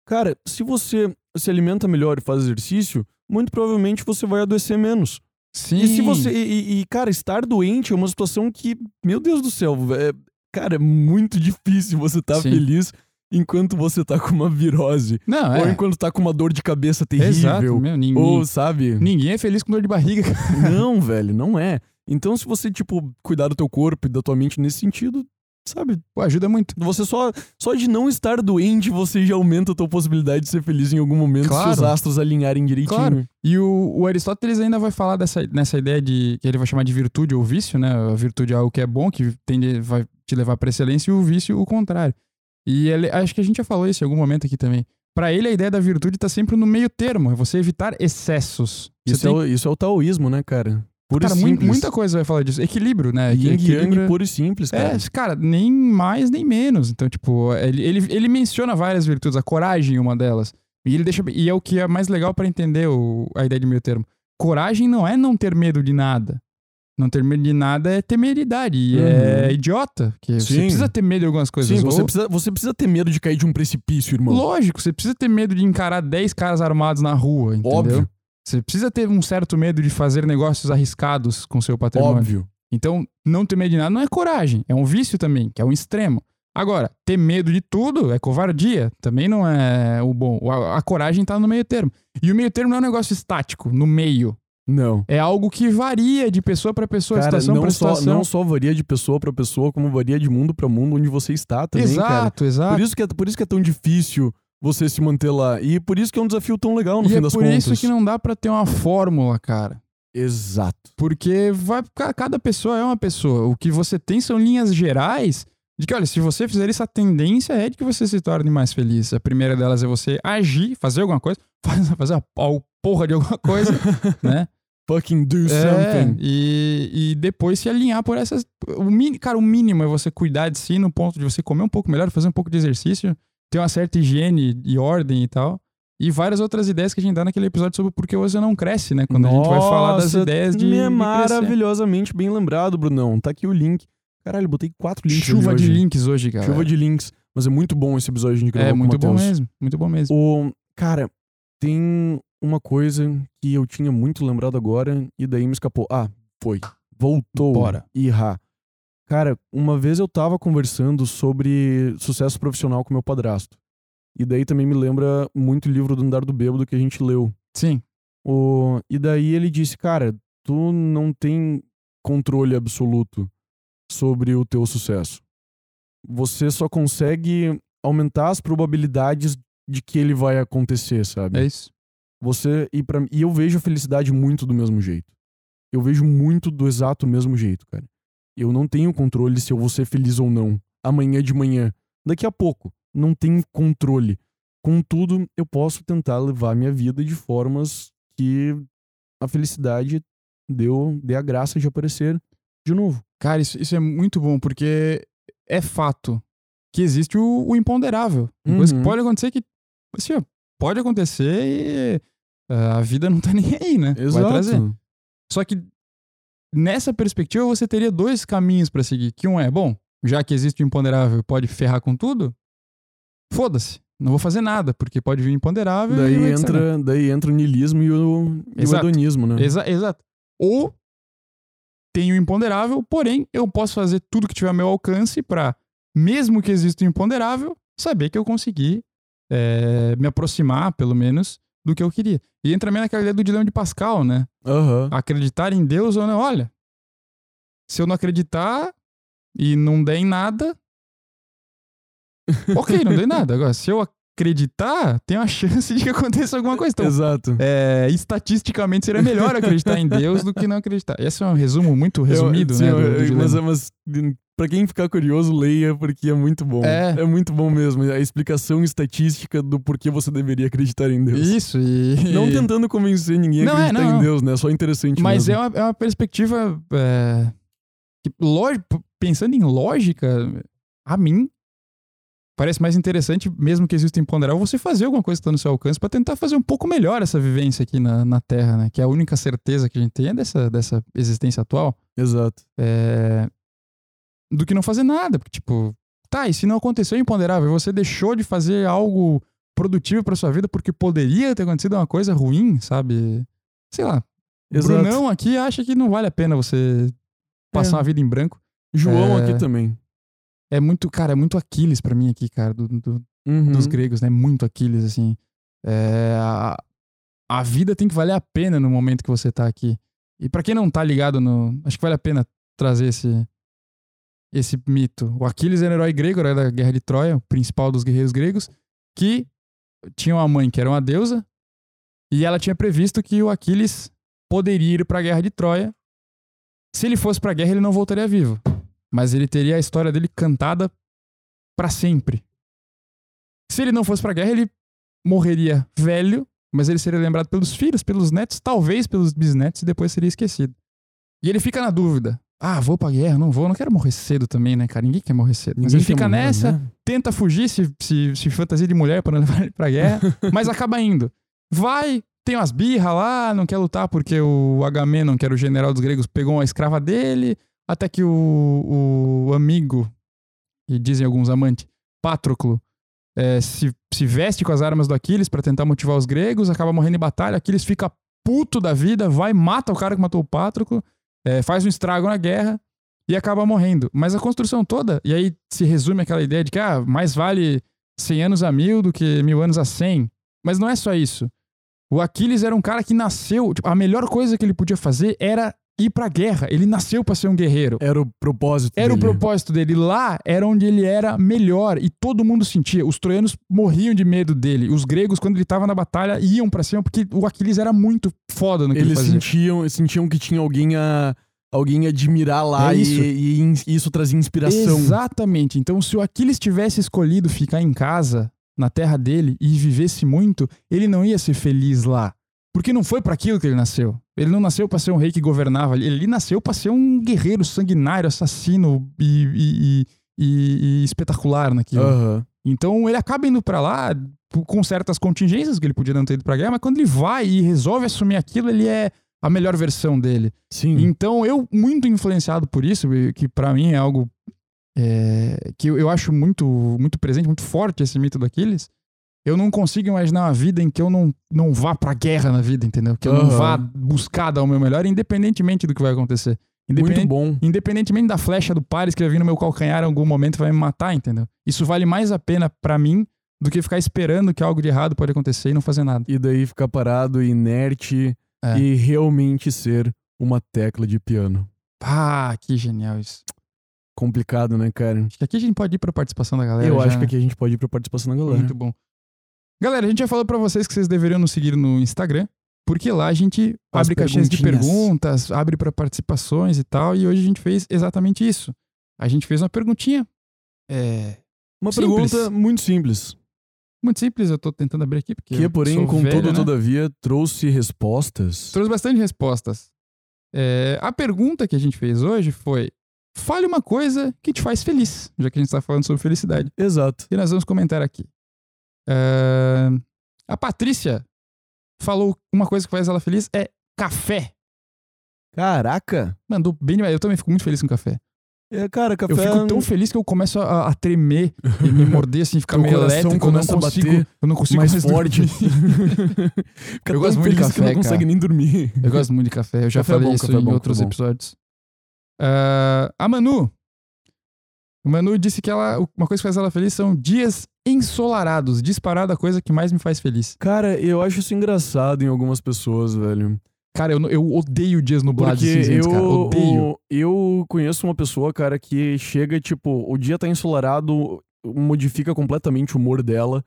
Cara, se você se alimenta melhor e faz exercício, muito provavelmente você vai adoecer menos. Sim. E se você. E, e- cara, estar doente é uma situação que, meu Deus do céu, é, cara, é muito [LAUGHS] difícil você estar Sim. feliz enquanto você tá com uma virose. Não, é. Ou enquanto tá com uma dor de cabeça terrível. Exato, meu, ninguém, Ou, sabe? ninguém é feliz com dor de barriga. Não, velho, não é. Então, se você, tipo, cuidar do teu corpo e da tua mente nesse sentido, sabe? Pô, ajuda muito. Você só, só de não estar doente, você já aumenta a tua possibilidade de ser feliz em algum momento Claro. se os astros alinharem direitinho. Claro. E o, o Aristóteles ainda vai falar dessa, nessa ideia de que ele vai chamar de virtude ou vício, né? A virtude é algo que é bom, que tende, vai te levar para excelência, e o vício o contrário. E ele, acho que a gente já falou isso em algum momento aqui também. Para ele, a ideia da virtude tá sempre no meio termo, é você evitar excessos. Isso, tem- é o, isso é o taoísmo, né, cara? Puro cara, e muita coisa vai falar disso. Equilíbrio, né? Yin Equilíbrio Yang puro e simples, cara. É, cara, nem mais nem menos. Então, tipo, ele, ele, ele menciona várias virtudes, a coragem é uma delas. E ele deixa. E é o que é mais legal pra entender o- a ideia de meio termo. Coragem não é não ter medo de nada. Não ter medo de nada é temeridade. E Uhum. é idiota. Que você precisa ter medo de algumas coisas. Sim, você Ou- precisa, você precisa ter medo de cair de um precipício, irmão. Lógico, você precisa ter medo de encarar 10 caras armados na rua, entendeu? Óbvio. Você precisa ter um certo medo de fazer negócios arriscados com seu patrimônio. Óbvio. Então, não ter medo de nada não é coragem, é um vício também, que é um extremo. Agora, ter medo de tudo é covardia, também não é o bom. A, a coragem tá no meio termo. E o meio termo não é um negócio estático, no meio. Não. É algo que varia de pessoa pra pessoa, Cara, situação só, situação. não só varia de pessoa pra pessoa, como varia de mundo pra mundo onde você está também, cara. exato, exato. Por isso, que é, por isso que é tão difícil você se manter lá. E por isso que é um desafio tão legal no e fim é das por contas. isso que não dá pra ter uma fórmula, cara. Exato. Porque vai, ca- cada pessoa é uma pessoa. O que você tem são linhas gerais de que, olha, se você fizer isso, a tendência é de que você se torne mais feliz. A primeira delas é você agir, fazer alguma coisa, faz- [LAUGHS] fazer a pau- porra de alguma coisa, [LAUGHS] né? Fucking do É, something. e, e depois se alinhar por essas. O mini, cara, o mínimo é você cuidar de si no ponto de você comer um pouco melhor, fazer um pouco de exercício, ter uma certa higiene e ordem e tal. E várias outras ideias que a gente dá naquele episódio sobre por que você não cresce, né? Quando a gente vai falar das Nossa, ideias de. É maravilhosamente bem lembrado, Brunão. Tá aqui o link. Caralho, botei quatro links Chuva de hoje. links hoje, cara. Chuva de links. Mas é muito bom esse episódio de É muito bom mesmo. Muito bom mesmo. O, cara, tem uma coisa que eu tinha muito lembrado agora e daí me escapou. Ah, foi. Voltou. Bora. Irra. Cara, uma vez eu tava conversando sobre sucesso profissional com meu padrasto. E daí também me lembra muito o livro do Andar do Bêbado que a gente leu. Sim. O, e daí ele disse, cara, tu não tem controle absoluto sobre o teu sucesso. Você só consegue aumentar as probabilidades de que ele vai acontecer, sabe? É isso. Você e para e eu vejo a felicidade muito do mesmo jeito. Eu vejo muito do exato mesmo jeito, cara. Eu não tenho controle se eu vou ser feliz ou não amanhã de manhã, daqui a pouco. Não tenho controle. Contudo, eu posso tentar levar minha vida de formas que a felicidade deu, dê a graça de aparecer de novo. Cara, isso, isso é muito bom, porque é fato que existe o, o imponderável. Uma coisa que Uhum. pode acontecer que. Assim, pode acontecer e a vida não tá [LAUGHS] nem aí, né? Vai trazer. Exato. Só que nessa perspectiva você teria dois caminhos pra seguir. Que um é, bom, já que existe o imponderável pode ferrar com tudo, foda-se. Não vou fazer nada, porque pode vir o imponderável Daí entra, daí entra o niilismo e o, e o Exato. hedonismo, né? Exa- exato. Ou tenho o imponderável, porém eu posso fazer tudo que tiver ao meu alcance pra, mesmo que exista o imponderável, saber que eu consegui é, me aproximar, pelo menos, do que eu queria. E entra também naquela ideia do dilema de Pascal, né? Aham. Acreditar em Deus ou não. Olha, se eu não acreditar, e não der em nada, [LAUGHS] ok, não dei nada. Agora, se eu acreditar, tem uma chance de que aconteça alguma coisa. Então, Exato. é, estatisticamente seria melhor acreditar em Deus do que não acreditar. Esse é um resumo muito resumido, Eu- sim, né? do- do mas, é- mas pra quem ficar curioso, leia, porque é muito bom. É. muito bom mesmo. A explicação estatística do porquê você deveria acreditar em Deus. Isso, e. [LAUGHS] Não tentando convencer ninguém a Não, é, acreditar não, em. Deus, né? Só interessante Mas mesmo. é uma, é uma perspectiva. É, que, lógi- pensando em lógica, a mim, parece mais interessante, mesmo que exista imponderável, você fazer alguma coisa que está no seu alcance para tentar fazer um pouco melhor essa vivência aqui na, na Terra, né? Que é a única certeza que a gente tem é dessa, dessa existência atual. Exato. É, do que não fazer nada. Porque, tipo, tá, e se não aconteceu imponderável, você deixou de fazer algo produtivo para sua vida porque poderia ter acontecido uma coisa ruim, sabe? Sei lá. Exato. Brunão aqui acha que não vale a pena você passar É. uma vida em branco. João É. aqui também. É muito, cara, é muito Aquiles pra mim aqui, cara, do- do- Uhum. dos gregos, né? Muito Aquiles, assim. É, a, a vida tem que valer a pena no momento que você tá aqui. E pra quem não tá ligado no. Acho que vale a pena trazer esse, esse mito. O Aquiles era um herói grego, herói da Guerra de Troia, o principal dos guerreiros gregos, que tinha uma mãe que era uma deusa, e ela tinha previsto que o Aquiles poderia ir pra Guerra de Troia. Se ele fosse pra guerra, ele não voltaria vivo. Mas ele teria a história dele cantada pra sempre. Se ele não fosse pra guerra, ele morreria velho, mas ele seria lembrado pelos filhos, pelos netos, talvez pelos bisnetos, e depois seria esquecido. E ele fica na dúvida. Ah, vou pra guerra, não vou, não quero morrer cedo também, né, cara? Ninguém quer morrer cedo. Mas Ninguém ele fica morrer, nessa, né? tenta fugir, se, se, se fantasia de mulher pra não [LAUGHS] levar ele pra guerra, [LAUGHS] mas acaba indo. Vai, tem umas birras lá, não quer lutar porque o Agamenon, que era o general dos gregos, pegou uma escrava dele, até que o, o amigo, e dizem alguns amantes, Patroclo, é, se, se veste com as armas do Aquiles pra tentar motivar os gregos, acaba morrendo em batalha, Aquiles fica puto da vida, vai, mata o cara que matou o Patroclo, é, faz um estrago na guerra e acaba morrendo. Mas a construção toda, e aí se resume aquela ideia de que ah, mais vale 100 anos a mil do que mil anos a 100. Mas não é só isso. O Aquiles era um cara que nasceu, tipo, a melhor coisa que ele podia fazer era ir pra guerra. Ele nasceu pra ser um guerreiro. Era o propósito Era o dele. propósito dele. Lá era onde ele era melhor e todo mundo sentia. Os troianos morriam de medo dele. Os gregos, quando ele tava na batalha, iam pra cima porque o Aquiles era muito foda no que ele Eles fazia. sentiam, sentiam que tinha alguém a, alguém admirar lá É e- isso. E, in- isso trazia inspiração. Exatamente. Então, se o Aquiles tivesse escolhido ficar em casa, na terra dele, e vivesse muito, ele não ia ser feliz lá. Porque não foi para aquilo que ele nasceu. Ele não nasceu para ser um rei que governava. Ele nasceu para ser um guerreiro sanguinário, assassino e, e- e- e- espetacular naquilo. Aham. Então ele acaba indo pra lá com certas contingências que ele podia não ter ido pra guerra, mas quando ele vai e resolve assumir aquilo, ele é a melhor versão dele. Sim. Então eu, muito influenciado por isso, que pra mim é algo é, que eu, eu acho muito, muito presente, muito forte esse mito do Aquiles, eu não consigo imaginar uma vida em que eu não, não vá pra guerra na vida, entendeu? Que eu não Aham. vá buscar dar o meu melhor, independentemente do que vai acontecer. Muito bom. independentemente da flecha do Paris que vai vir no meu calcanhar em algum momento vai me matar, entendeu? Isso vale mais a pena pra mim do que ficar esperando que algo de errado pode acontecer e não fazer nada. E daí ficar parado, inerte É. e realmente ser uma tecla de piano. Ah, que genial isso. Complicado, né, cara? Acho que aqui a gente pode ir pra participação da galera. Eu já, acho que né? aqui a gente pode ir pra participação da galera. Muito bom. Galera, a gente já falou pra vocês que vocês deveriam nos seguir no Instagram, porque lá a gente As abre caixinhas de perguntas, abre pra participações e tal, e hoje a gente fez exatamente isso. A gente fez uma perguntinha. É, Uma Simples. pergunta muito simples, muito simples, eu tô tentando abrir aqui porque que, eu porém, contudo, velho, né? todavia, trouxe respostas. Trouxe bastante respostas. É, a pergunta que a gente fez hoje foi: fale uma coisa que te faz feliz, já que a gente está falando sobre felicidade. Exato. E nós vamos comentar aqui. É, a Patrícia falou uma coisa que faz ela feliz é café. Caraca! Mandou bem demais. Eu também fico muito feliz com café. É, cara, café... Eu fico tão feliz que eu começo a, a tremer e me morder assim, ficar [LAUGHS] meio elétrico. Eu não consigo, eu não consigo mais mais forte. [LAUGHS] Eu gosto muito de feliz que café, não consegue cara. nem dormir. Eu gosto muito de café. Eu já Café é falei bom, isso café é em bom, outros café é bom. episódios. Ah, a Manu. A Manu disse que ela, uma coisa que faz ela feliz são dias ensolarados. Disparada a coisa que mais me faz feliz. Cara, eu acho isso engraçado em algumas pessoas, velho. Cara, eu, eu odeio dias nublados Porque cinzentos, eu, cara. Odeio. eu conheço uma pessoa, cara, que chega, tipo, o dia tá ensolarado, modifica completamente o humor dela.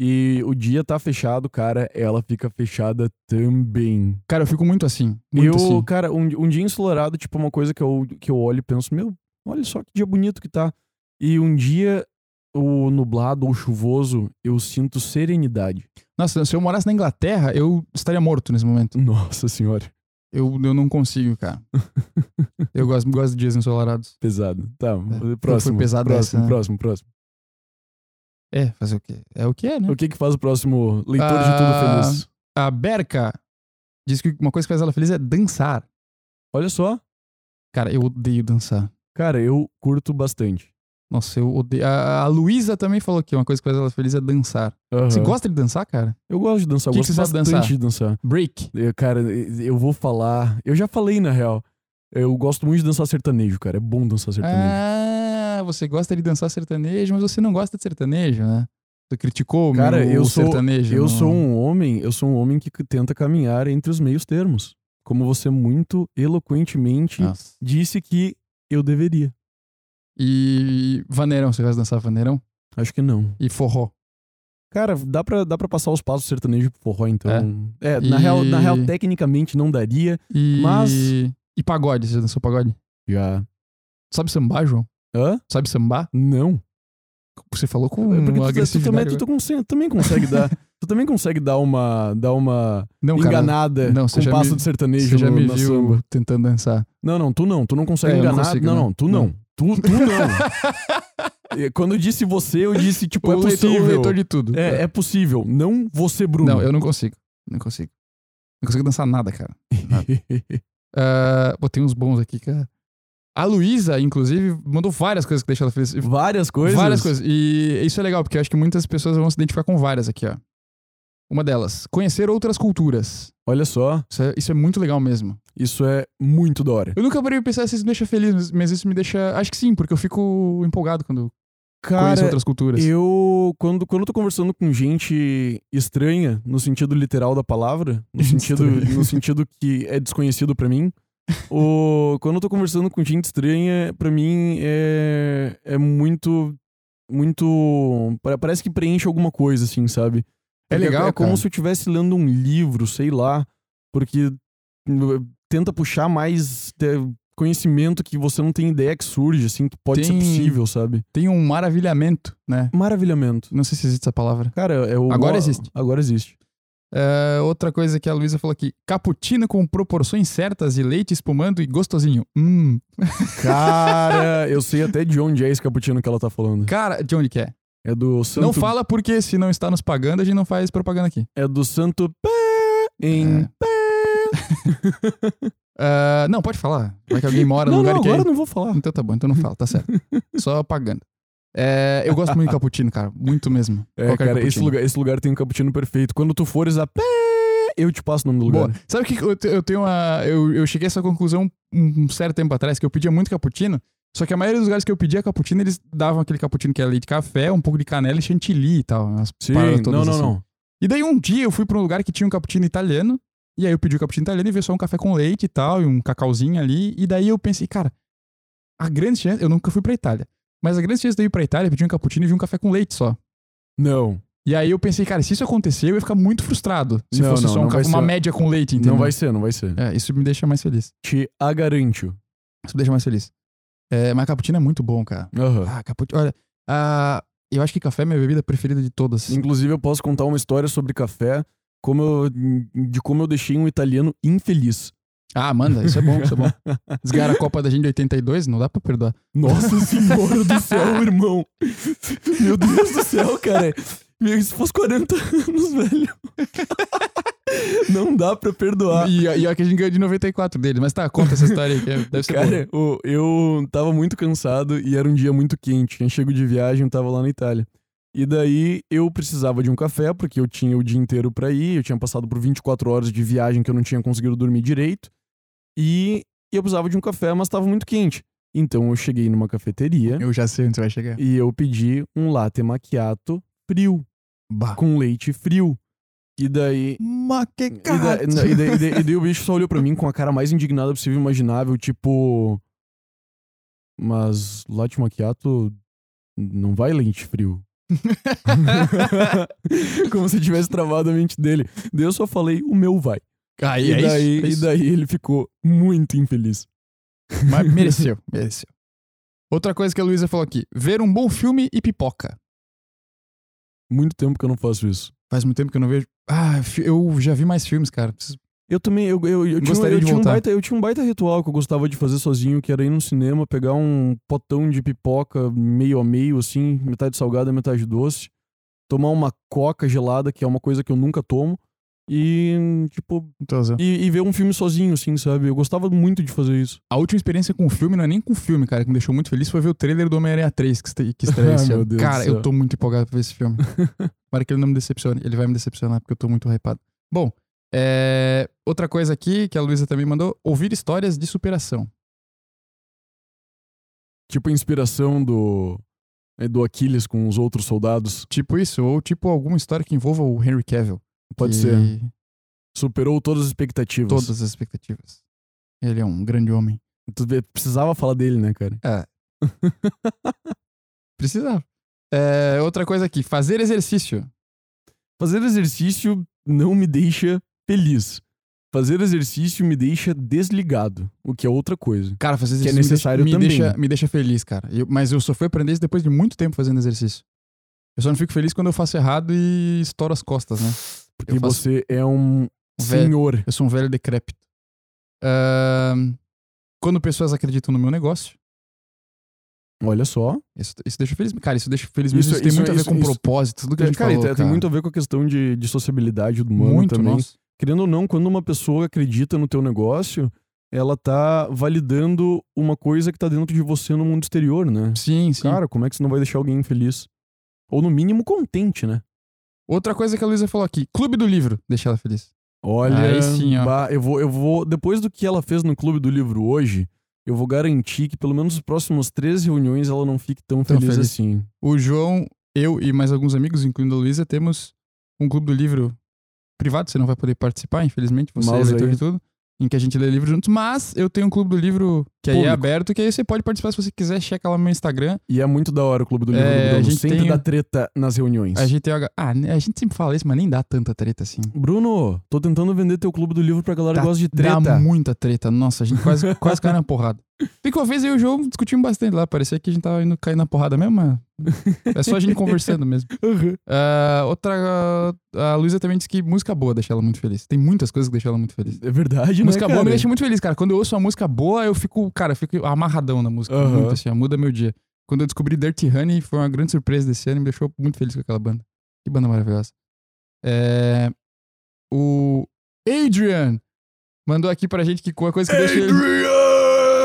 E o dia tá fechado, cara, ela fica fechada também. Cara, eu fico muito assim. Muito eu, assim. cara, um, um dia ensolarado, tipo, uma coisa que eu, que eu olho e penso, meu, olha só que dia bonito que tá. E um dia, o nublado ou chuvoso, eu sinto serenidade. Nossa, se eu morasse na Inglaterra, eu estaria morto nesse momento. Nossa senhora, Eu, eu não consigo, cara. [LAUGHS] eu gosto, gosto de dias ensolarados. pesado. Tá, foi próximo. pesado próximo, essa, né? próximo, próximo. É, fazer o quê? É o que é, né? O que que faz o próximo leitor de Ah, tudo feliz? A Berka diz que uma coisa que faz ela feliz é dançar. Olha só, Cara, eu odeio dançar. cara, eu curto bastante. Nossa, eu odeio. A, a Luísa também falou que uma coisa que faz ela feliz é dançar. Você Aham. gosta de dançar, cara? Eu gosto de dançar, eu Que que gosto você sabe bastante dançar? de dançar. Break. Eu, cara, eu vou falar. Eu já falei, na real. Eu gosto muito de dançar sertanejo, cara. É bom dançar sertanejo. Ah, você gosta de dançar sertanejo, mas você não gosta de sertanejo, né? Você criticou o Cara, meu eu sou- sertanejo. Eu no- sou um homem, eu sou um homem que tenta caminhar entre os meios termos. Como você muito eloquentemente Nossa. disse que eu deveria. E vaneirão, você gosta de dançar vaneirão? Acho que não. E forró. Cara, dá pra, dá pra passar os passos sertanejo pro forró, então. É, na, E- real, na real, tecnicamente não daria. E... Mas- E pagode, você já dançou pagode? Já. Sabe sambar, João? Hã? Sabe sambar? Não. Você falou com É Porque tu- tu, também, tu, tu conse- também consegue dar. Tu também consegue dar uma, dar uma Não, cara. enganada não, você com já passo me- de sertanejo Você já no- me viu samba. tentando dançar. Não, não, tu não. Tu não consegue É, eu não enganar. consigo, não, não. não, tu não. Tu, tu não. [LAUGHS] Quando eu disse você, eu disse, tipo, o é leitor, possível. o leitor de tudo. É, é possível. Não você, Bruno. Não, eu não consigo. Não consigo. Não consigo dançar nada, cara. [LAUGHS] Ah, pô, tem uns bons aqui, cara. A Luísa, inclusive, mandou várias coisas que deixam ela feliz. Várias coisas. Várias coisas. E isso é legal, porque eu acho que muitas pessoas vão se identificar com várias aqui, ó. Uma delas, conhecer outras culturas. Olha só, Isso é, isso é muito legal mesmo. isso é muito da hora. Eu nunca parei pra pensar se isso me deixa feliz, mas- isso me deixa. Acho que sim, porque eu fico empolgado quando conheço Cara, outras culturas. eu. Quando, quando eu tô conversando com gente estranha, no sentido literal da palavra, no [LAUGHS] sentido, no sentido que é desconhecido pra mim. [LAUGHS] o, quando eu tô conversando com gente estranha, pra mim é, é muito. Muito. pa- Parece que preenche alguma coisa, assim, sabe? É Porque legal, É como se eu estivesse lendo um livro, sei lá. Porque uh, tenta puxar mais uh, conhecimento que você não tem ideia que surge, assim, que pode ser Tem- possível, sabe? Tem um maravilhamento, né? Maravilhamento. Não sei se existe essa palavra. Cara, é o. Agora existe. Agora existe. É, outra coisa que a Luísa falou aqui: cappuccino com proporções certas de leite espumando e gostosinho. Hum. Cara, [LAUGHS] eu sei até de onde é esse cappuccino que ela tá falando. Cara, de onde que é? É do Santo. Não fala porque se não está nos pagando, a gente não faz propaganda aqui. É do Santo Pé em. É. [LAUGHS] Ah, não, pode falar. Vai que alguém mora no lugar não, que agora eu não vou falar. Então tá bom, então não fala, tá certo. [LAUGHS] Só pagando. É, eu gosto muito de cappuccino, cara. Muito mesmo. É, Qualquer cara, esse lugar, esse lugar tem um cappuccino perfeito. Quando tu fores a pé, eu te passo o nome do lugar. Boa. Sabe o que eu, eu tenho uma. Eu, eu cheguei a essa conclusão um, um certo tempo atrás, que eu pedia muito cappuccino. Só que a maioria dos lugares que eu pedia cappuccino, eles davam aquele cappuccino que era leite de café, um pouco de canela e chantilly e tal. Umas Sim, paradas todas não, não, assim. não. E daí um dia eu fui pra um lugar que tinha um cappuccino italiano. E aí eu pedi o cappuccino italiano e veio só um café com leite e tal, e um cacauzinho ali. E daí eu pensei, cara, a grande chance. Eu nunca fui pra Itália. Mas a grande chance de eu ir pra Itália, pedir um cappuccino e vir um café com leite só. Não. E aí eu pensei, cara, se isso acontecer, eu ia ficar muito frustrado. Se Não, fosse não, só um uma média com leite, entendeu? Não vai ser, não vai ser. É, isso me deixa mais feliz. Te a garanto. Isso me deixa mais feliz. É, mas cappuccino é muito bom, cara. Aham. Ah, cappuccino. Olha, ah, eu acho que café é minha bebida preferida de todas. Inclusive, eu posso contar uma história sobre café, como eu- de como eu deixei um italiano infeliz. Ah, manda, isso é bom, isso é bom. [LAUGHS] Eles ganharam a Copa da gente de 82, não dá pra perdoar. Nossa [LAUGHS] senhora do céu, irmão. Meu Deus do céu, cara. Meu, se fosse 40 anos, velho. [LAUGHS] Não dá pra perdoar. E, e que a gente ganhou de 94 dele. Mas tá, conta essa história aí, que é- deve ser boa. Cara, o- eu tava muito cansado e era um dia muito quente. Tinha chego de viagem, tava lá na Itália. E daí eu precisava de um café, porque eu tinha o dia inteiro pra ir. Eu tinha passado por 24 horas de viagem que eu não tinha conseguido dormir direito. E eu precisava de um café, mas tava muito quente. Então eu cheguei numa cafeteria Eu já sei onde você vai chegar. e eu pedi um latte macchiato frio, Bah. com leite frio. E daí. Mas que E, da- e daí, e daí- e daí- e daí o bicho só olhou pra mim com a cara mais indignada possível e imaginável, tipo. Mas latte macchiato não vai lente frio. [LAUGHS] Como se tivesse travado a mente dele. Daí eu só falei, o meu vai. Aí E é daí, isso, é e isso. daí ele ficou muito infeliz. Mas mereceu, [LAUGHS] mereceu. Outra coisa que a Luísa falou aqui: ver um bom filme e pipoca. Muito tempo que eu não faço isso. Faz muito tempo que eu não vejo. Ah, eu já vi mais filmes, cara. Preciso- Eu também, eu, eu, eu, tinha, eu de tinha um baita, eu tinha um baita ritual que eu gostava de fazer sozinho, que era ir no cinema, pegar um potão de pipoca meio a meio, assim, metade salgada, metade doce, tomar uma coca gelada, que é uma coisa que eu nunca tomo, e, tipo, e, e ver um filme sozinho, assim, sabe? Eu gostava muito de fazer isso. A última experiência com filme não é nem com filme, cara, que me deixou muito feliz foi ver o trailer do Homem-Aranha 3 que, que [LAUGHS] estreia esse meu ano. Deus Cara, eu tô muito empolgado pra ver esse filme. [LAUGHS] Para que ele não me decepcione. Ele vai me decepcionar porque eu tô muito hypado. Bom, é, outra coisa aqui que a Luísa também mandou: ouvir histórias de superação. Tipo a inspiração do, é, do Aquiles com os outros soldados. Tipo isso, ou tipo alguma história que envolva o Henry Cavill. Pode que- ser. Superou todas as expectativas. Todas as expectativas. Ele é um grande homem. Tu precisava falar dele, né, cara? [LAUGHS] Precisava. É, outra coisa aqui: fazer exercício. Fazer exercício não me deixa feliz. Fazer exercício me deixa desligado, o que é outra coisa. Cara, fazer Que é exercício me necessário deixa, também. Me deixa, me deixa feliz, cara. Eu- mas eu só fui aprender isso depois de muito tempo fazendo exercício. Eu só não fico feliz quando eu faço errado e estouro as costas, né? Porque Eu você é um Velho. senhor. Eu sou um velho decrépito. Ahn, quando pessoas acreditam no meu negócio, Olha só. isso, isso deixa feliz. Cara, isso deixa feliz mesmo. Isso- Isso, tem isso- muito a ver isso- com propósito, tudo que a gente cara, falou, tem- tem cara. muito a ver com a questão de, de sociabilidade do humano muito, também. nossa. Querendo ou não, quando uma pessoa acredita no teu negócio, ela tá validando uma coisa que tá dentro de você no mundo exterior, né? Sim, sim. Cara, como é que você não vai deixar alguém feliz? Ou no mínimo contente, né? Outra coisa que a Luísa falou aqui: Clube do Livro, deixa ela feliz. Olha, Aí sim, ó. bah, eu vou, eu vou, depois do que ela fez no Clube do Livro hoje, eu vou garantir que pelo menos nas próximas três reuniões ela não fique tão, Tão feliz, feliz. assim. O João, eu e mais alguns amigos, incluindo a Luísa, temos um clube do livro privado, você não vai poder participar, infelizmente, você Mouse é leitor aí. de tudo, em que a gente lê livros juntos, mas eu tenho um clube do livro que aí é aberto, que aí você pode participar se você quiser, checa lá no meu Instagram. E é muito da hora o Clube do Livro É, do a Bruno. gente Sempre tem- dá treta nas reuniões. A gente tem Ah, né, a gente sempre fala isso, mas nem dá tanta treta assim. Bruno, tô tentando vender teu Clube do Livro pra galera que gosta de treta. Dá muita treta. Nossa, a gente quase, [LAUGHS] quase caiu na porrada. Ficou uma vez eu e o João discutimos bastante lá. Parecia que a gente tava indo cair na porrada mesmo, mas é só a gente [LAUGHS] conversando mesmo. Uhum. Ah, outra. A Luísa também disse que música boa deixa ela muito feliz. Tem muitas coisas que deixam ela muito feliz. É verdade, música né, boa me deixa muito feliz, cara. Quando eu ouço uma música boa, eu fico, cara, eu fico amarradão na música. Aham. Muito assim, muda meu dia. Quando eu descobri Dirty Honey, foi uma grande surpresa desse ano e me deixou muito feliz com aquela banda. Que banda maravilhosa. É, O Adrian mandou aqui pra gente que uma coisa que deixa ele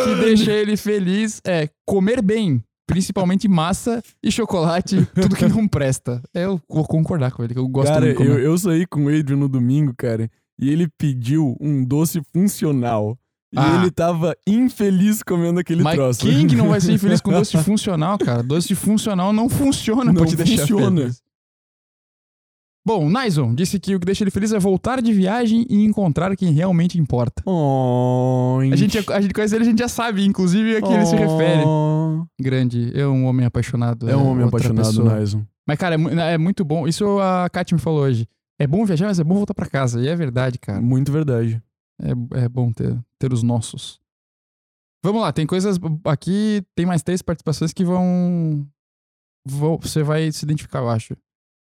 que deixa ele feliz é comer bem, principalmente massa e chocolate, [LAUGHS] tudo que não presta. Eu vou concordar com ele, que eu gosto Cara, muito de comer. eu, eu saí com o Adrian no domingo, cara, e ele pediu um doce funcional. E Ah. ele tava infeliz comendo aquele Mas troço. quem que não vai ser infeliz com [LAUGHS] doce funcional, cara? Doce funcional não funciona Não pra te deixar funciona. feliz. Bom, Naison disse que o que deixa ele feliz é voltar de viagem e encontrar quem realmente importa. Oh, A gente, a gente conhece ele, a gente já sabe, inclusive, a que ele se refere. Grande, é um homem apaixonado. É um homem outra apaixonado, pessoa. Naison. Mas, cara, é, é muito bom. Isso a Kátia me falou hoje. É bom viajar, mas é bom voltar pra casa. E é verdade, cara. Muito verdade. É, é bom ter, ter os nossos. Vamos lá, tem coisas. Aqui tem mais três participações que vão. vão você vai se identificar, eu acho.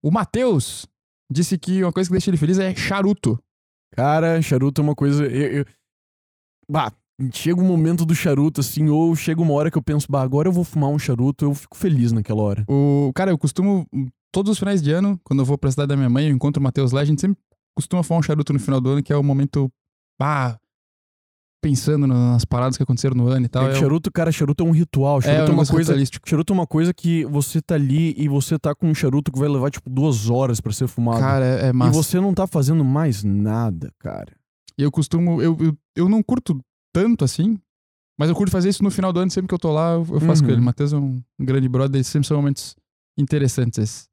O Matheus disse que uma coisa que deixa ele feliz é charuto. Cara, charuto é uma coisa. Eu, eu- Bah, chega um momento do charuto, assim, ou chega uma hora que eu penso, bah, agora eu vou fumar um charuto, eu fico feliz naquela hora. O, cara, eu costumo. Todos os finais de ano, quando eu vou pra cidade da minha mãe, eu encontro o Matheus lá, a gente sempre costuma fumar um charuto no final do ano, que é o momento. Ah, pensando nas paradas que aconteceram no ano e tal. é é charuto, cara, charuto é um ritual. é, Charuto um é, uma coisa. Charuto é uma coisa que você tá ali e você tá com um charuto que vai levar, tipo, duas horas pra ser fumado. Cara, é, é e massa. você não tá fazendo mais nada, cara. E eu costumo. Eu, eu, eu não curto tanto assim, mas eu curto fazer isso no final do ano, sempre que eu tô lá, eu, eu faço Uhum. com ele. O Matheus é um, um grande brother, e sempre são momentos interessantes esses.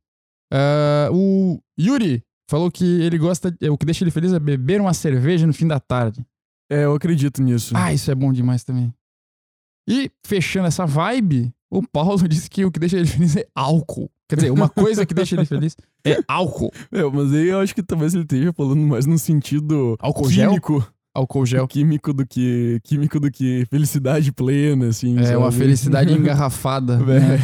Ah, o Yuri falou que ele gosta. O que deixa ele feliz é beber uma cerveja no fim da tarde. É, eu acredito nisso. Ah, isso é bom demais também. E fechando essa vibe, o Paulo [LAUGHS] disse que o que deixa ele feliz é álcool. Quer dizer, uma coisa que deixa ele [LAUGHS] feliz é álcool. Meu, mas aí eu acho que talvez ele esteja falando mais no sentido Álcool gel? Álcool gel. [LAUGHS] Químico do que. Químico do que felicidade plena, assim. É uma sabe? felicidade [LAUGHS] engarrafada. né?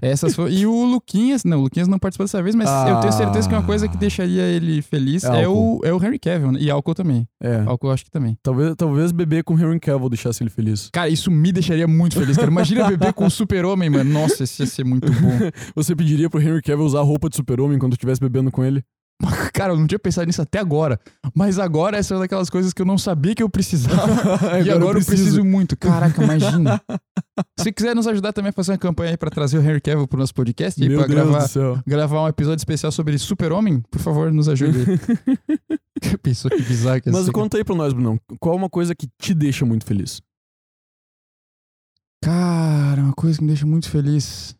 Essas. E o Luquinhas, não, o Luquinhas não participou dessa vez, mas eu tenho certeza que uma coisa que deixaria ele feliz É é, o, é o Henry Cavill. né? E álcool também. É. Álcool eu acho que também. Talvez, talvez beber com Henry Cavill deixasse ele feliz. Cara, isso me deixaria muito feliz, cara. Imagina beber com o super-homem, mano. Nossa, isso ia ser muito bom. [LAUGHS] Você pediria pro Henry Cavill usar a roupa de super-homem quando estivesse bebendo com ele? [LAUGHS] Cara, eu não tinha pensado nisso até agora. Mas agora essa é uma daquelas coisas que eu não sabia que eu precisava. [LAUGHS] e agora eu preciso muito. Caraca, [LAUGHS] imagina. Se quiser nos ajudar também a fazer uma campanha aí pra trazer o Henry Cavill pro nosso podcast e Meu pra Deus gravar, gravar um episódio especial sobre Super-Homem, por favor, nos ajude. Pensou que bizarro que ia Mas ser. conta aí pra nós, Brunão. Qual é uma coisa que te deixa muito feliz? Cara, uma coisa que me deixa muito feliz.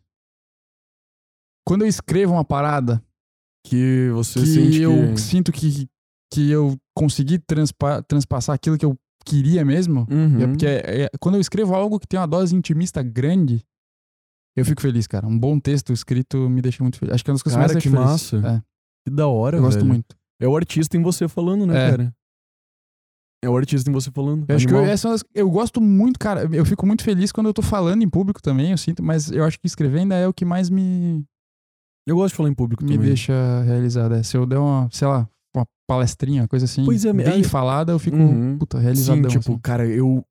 Quando eu escrevo uma parada Que você que sente eu que... sinto que, que eu consegui transpa- transpassar aquilo que eu queria mesmo. Uhum. É porque é- é- quando eu escrevo algo que tem uma dose intimista grande, eu fico feliz, cara. Um bom texto escrito me deixa muito feliz. Acho que é uma das coisas Cara, mais que feliz. massa. É, Que da hora, eu gosto velho. muito. É o artista em você falando, né, É. cara? É o artista em você falando. Eu acho que eu, essa é eu gosto muito, cara. Eu fico muito feliz quando eu tô falando em público também, eu sinto, mas eu acho que escrever ainda é o que mais me, Eu gosto de falar em público me também. deixa realizado. É, se eu der uma, sei lá, uma palestrinha, coisa assim, Pois é, bem aí- falada, eu fico, Uhum. puta, Sim, realizadão. tipo, assim. cara, eu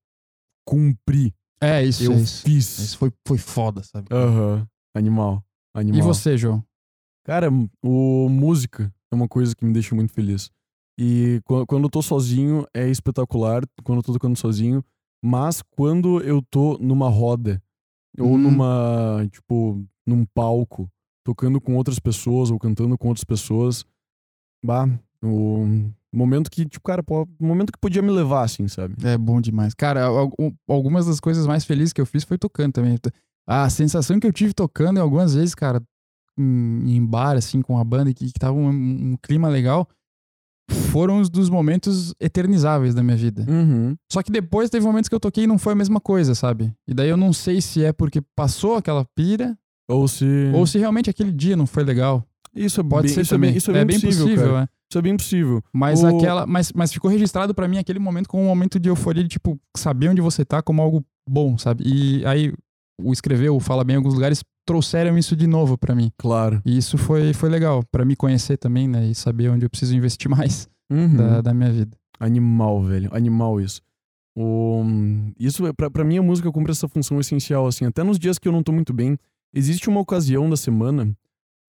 cumpri. É, isso, eu é isso. fiz. Isso foi, foi foda, sabe? Aham. Animal. Animal. E você, João? Cara, o música é uma coisa que me deixa muito feliz. E qu- quando eu tô sozinho é espetacular, quando eu tô tocando sozinho, mas quando eu tô numa roda ou Uhum. numa, tipo, num palco, tocando com outras pessoas ou cantando com outras pessoas, bah, o momento que, tipo, cara, o momento que podia me levar assim, sabe? É bom demais. Cara, al- al- algumas das coisas mais felizes que eu fiz foi tocando também. A sensação que eu tive tocando em algumas vezes, cara, em, em bar, assim, com a banda, que, que tava um, um clima legal, foram os dos momentos eternizáveis da minha vida. Uhum. Só que depois teve momentos que eu toquei e não foi a mesma coisa, sabe? E daí eu não sei se é porque passou aquela pira Ou se ou se realmente aquele dia não foi legal. isso é Pode bem, ser isso é também. bem, isso é bem possível, cara. é. Isso é bem possível. Mas O- aquela. Mas, mas ficou registrado pra mim aquele momento como um momento de euforia, de tipo, saber onde você tá como algo bom, sabe? E aí o escrever, o Fala Bem em alguns lugares, trouxeram isso de novo pra mim. Claro. E isso foi, foi legal, pra me conhecer também, né? E saber onde eu preciso investir [LAUGHS] mais Uhum. da, da minha vida. Animal, velho. Animal isso. O... Isso, é- pra, pra mim, a música cumpre essa função essencial, assim. Até nos dias que eu não tô muito bem, existe uma ocasião da semana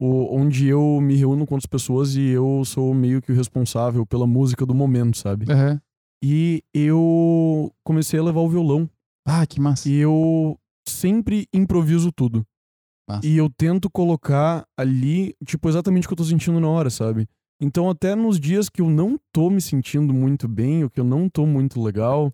o- onde eu me reúno com outras pessoas e eu sou meio que o responsável pela música do momento, sabe? Aham. E eu comecei a levar o violão. Ah, que massa. E eu sempre improviso tudo. Massa. E eu tento colocar ali, tipo, exatamente o que eu tô sentindo na hora, sabe? Então, até nos dias que eu não tô me sentindo muito bem, ou que eu não tô muito legal,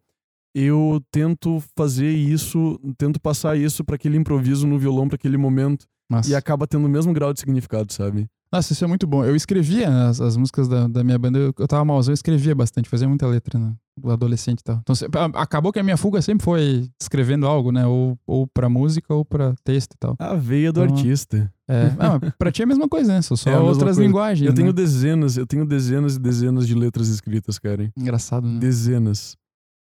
eu tento fazer isso, tento passar isso pra aquele improviso no violão, pra aquele momento, Massa. e acaba tendo o mesmo grau de significado, sabe? Nossa, isso é muito bom. Eu escrevia né, as, as músicas da, da minha banda, eu, eu tava malzão, eu escrevia bastante, fazia muita letra, né? Do adolescente e tal. Então, acabou que a minha fuga sempre foi escrevendo algo, né? Ou, ou pra música ou pra texto e tal. A veia do Então, artista. É, [LAUGHS] mas pra ti é a mesma coisa, né? São só É outras coisa. linguagens. Eu tenho né? dezenas, eu tenho dezenas e dezenas de letras escritas, cara. Engraçado, né? Dezenas.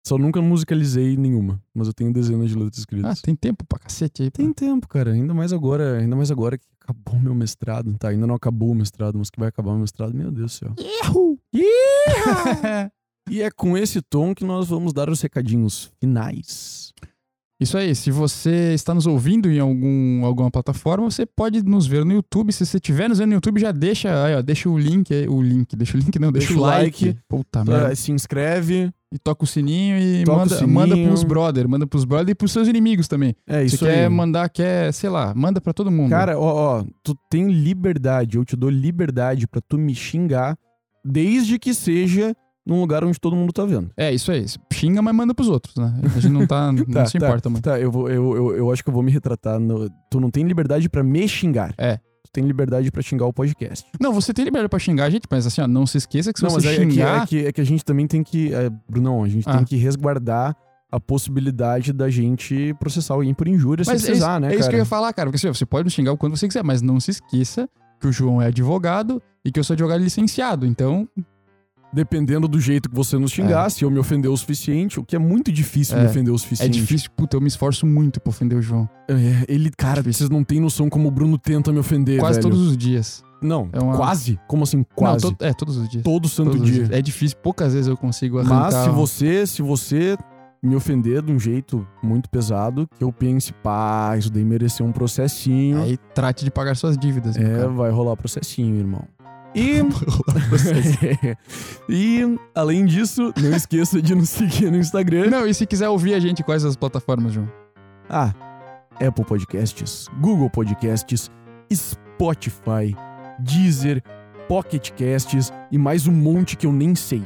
Só nunca musicalizei nenhuma, mas eu tenho dezenas de letras Ah, escritas. tem tempo pra cacete aí. pô. Tem tempo, cara. Ainda mais agora, ainda mais agora que acabou meu mestrado. Tá, ainda não acabou o mestrado, mas que vai acabar o mestrado. Meu Deus do céu. Yahoo! [LAUGHS] E é com esse tom que nós vamos dar os recadinhos finais. Isso aí, se você está nos ouvindo em algum, alguma plataforma, você pode nos ver no YouTube. Se você estiver nos vendo no YouTube, já deixa, aí, ó, deixa o link, o link, deixa o link não, deixa, Deixa o like. like. Puta merda. Se inscreve. E toca o sininho e Toca o manda, sininho. manda pros brother, manda pros brother e pros seus inimigos também. É Se isso quer aí. mandar, quer, sei lá, manda pra todo mundo. Cara, ó, ó, tu tem liberdade, eu te dou liberdade pra tu me xingar, desde que seja num lugar onde todo mundo tá vendo. É, isso aí. Xinga, mas manda pros outros, né? A gente não tá, [LAUGHS] não Tá, se tá, importa muito. Tá, eu, vou, eu, eu, eu acho que eu vou me retratar. no- tu não tem liberdade pra me xingar. É. tu tem liberdade pra xingar o podcast. Não, você tem liberdade pra xingar a gente, mas assim, ó, não se esqueça que se Não, mas você é, é que, xingar... é, que, é que a gente também tem que. É, Brunão, a gente Ah. tem que resguardar a possibilidade da gente processar alguém por injúria se Mas é isso, precisar, né, é cara? isso que eu ia falar, cara. Porque assim, você pode me xingar o quanto você quiser, mas não se esqueça que o João é advogado e que eu sou advogado licenciado. Então, Dependendo do jeito que você nos xingar, se eu me ofender o suficiente, o que é muito difícil É, me ofender o é suficiente. difícil. Puta, eu me esforço muito pra ofender o João. É, ele, cara, Difícil. vocês não têm noção como o Bruno tenta me ofender, Quase velho. todos os dias. Não, É uma- quase? Como assim, quase? Não, to- é, todos os dias. Todo santo Todos os dia. É difícil, poucas vezes eu consigo arrancar... Mas se você, se você me ofender de um jeito muito pesado, que eu pense, pá, isso daí mereceu um processinho. Aí trate de pagar suas dívidas. é, cara. vai rolar processinho, irmão. E, [LAUGHS] [LAUGHS] e, além disso, não esqueça de nos seguir no Instagram. Não, e se quiser ouvir a gente, quais as plataformas, João? Ah, Apple Podcasts, Google Podcasts, Spotify, Deezer, Pocket Casts e mais um monte que eu nem sei.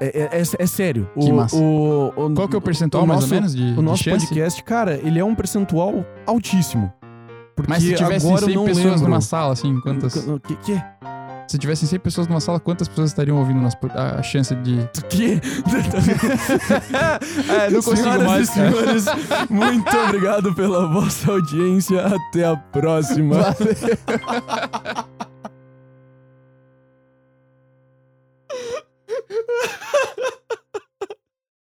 É, é- é- é sério. Que o, massa. o- o- Qual que é o percentual, mais nosso- ou menos, de, O nosso de podcast, cara, ele é um percentual altíssimo. Porque Mas se tivesse agora eu 100 não pessoas lembro. numa sala, assim, quantas... O que? que? Se tivessem 100 pessoas numa sala, quantas pessoas estariam ouvindo nosso, a chance de. Do quê? [LAUGHS] é, não consigo Senhoras mais. E senhores, muito obrigado pela vossa audiência. Até a próxima. Valeu. [LAUGHS]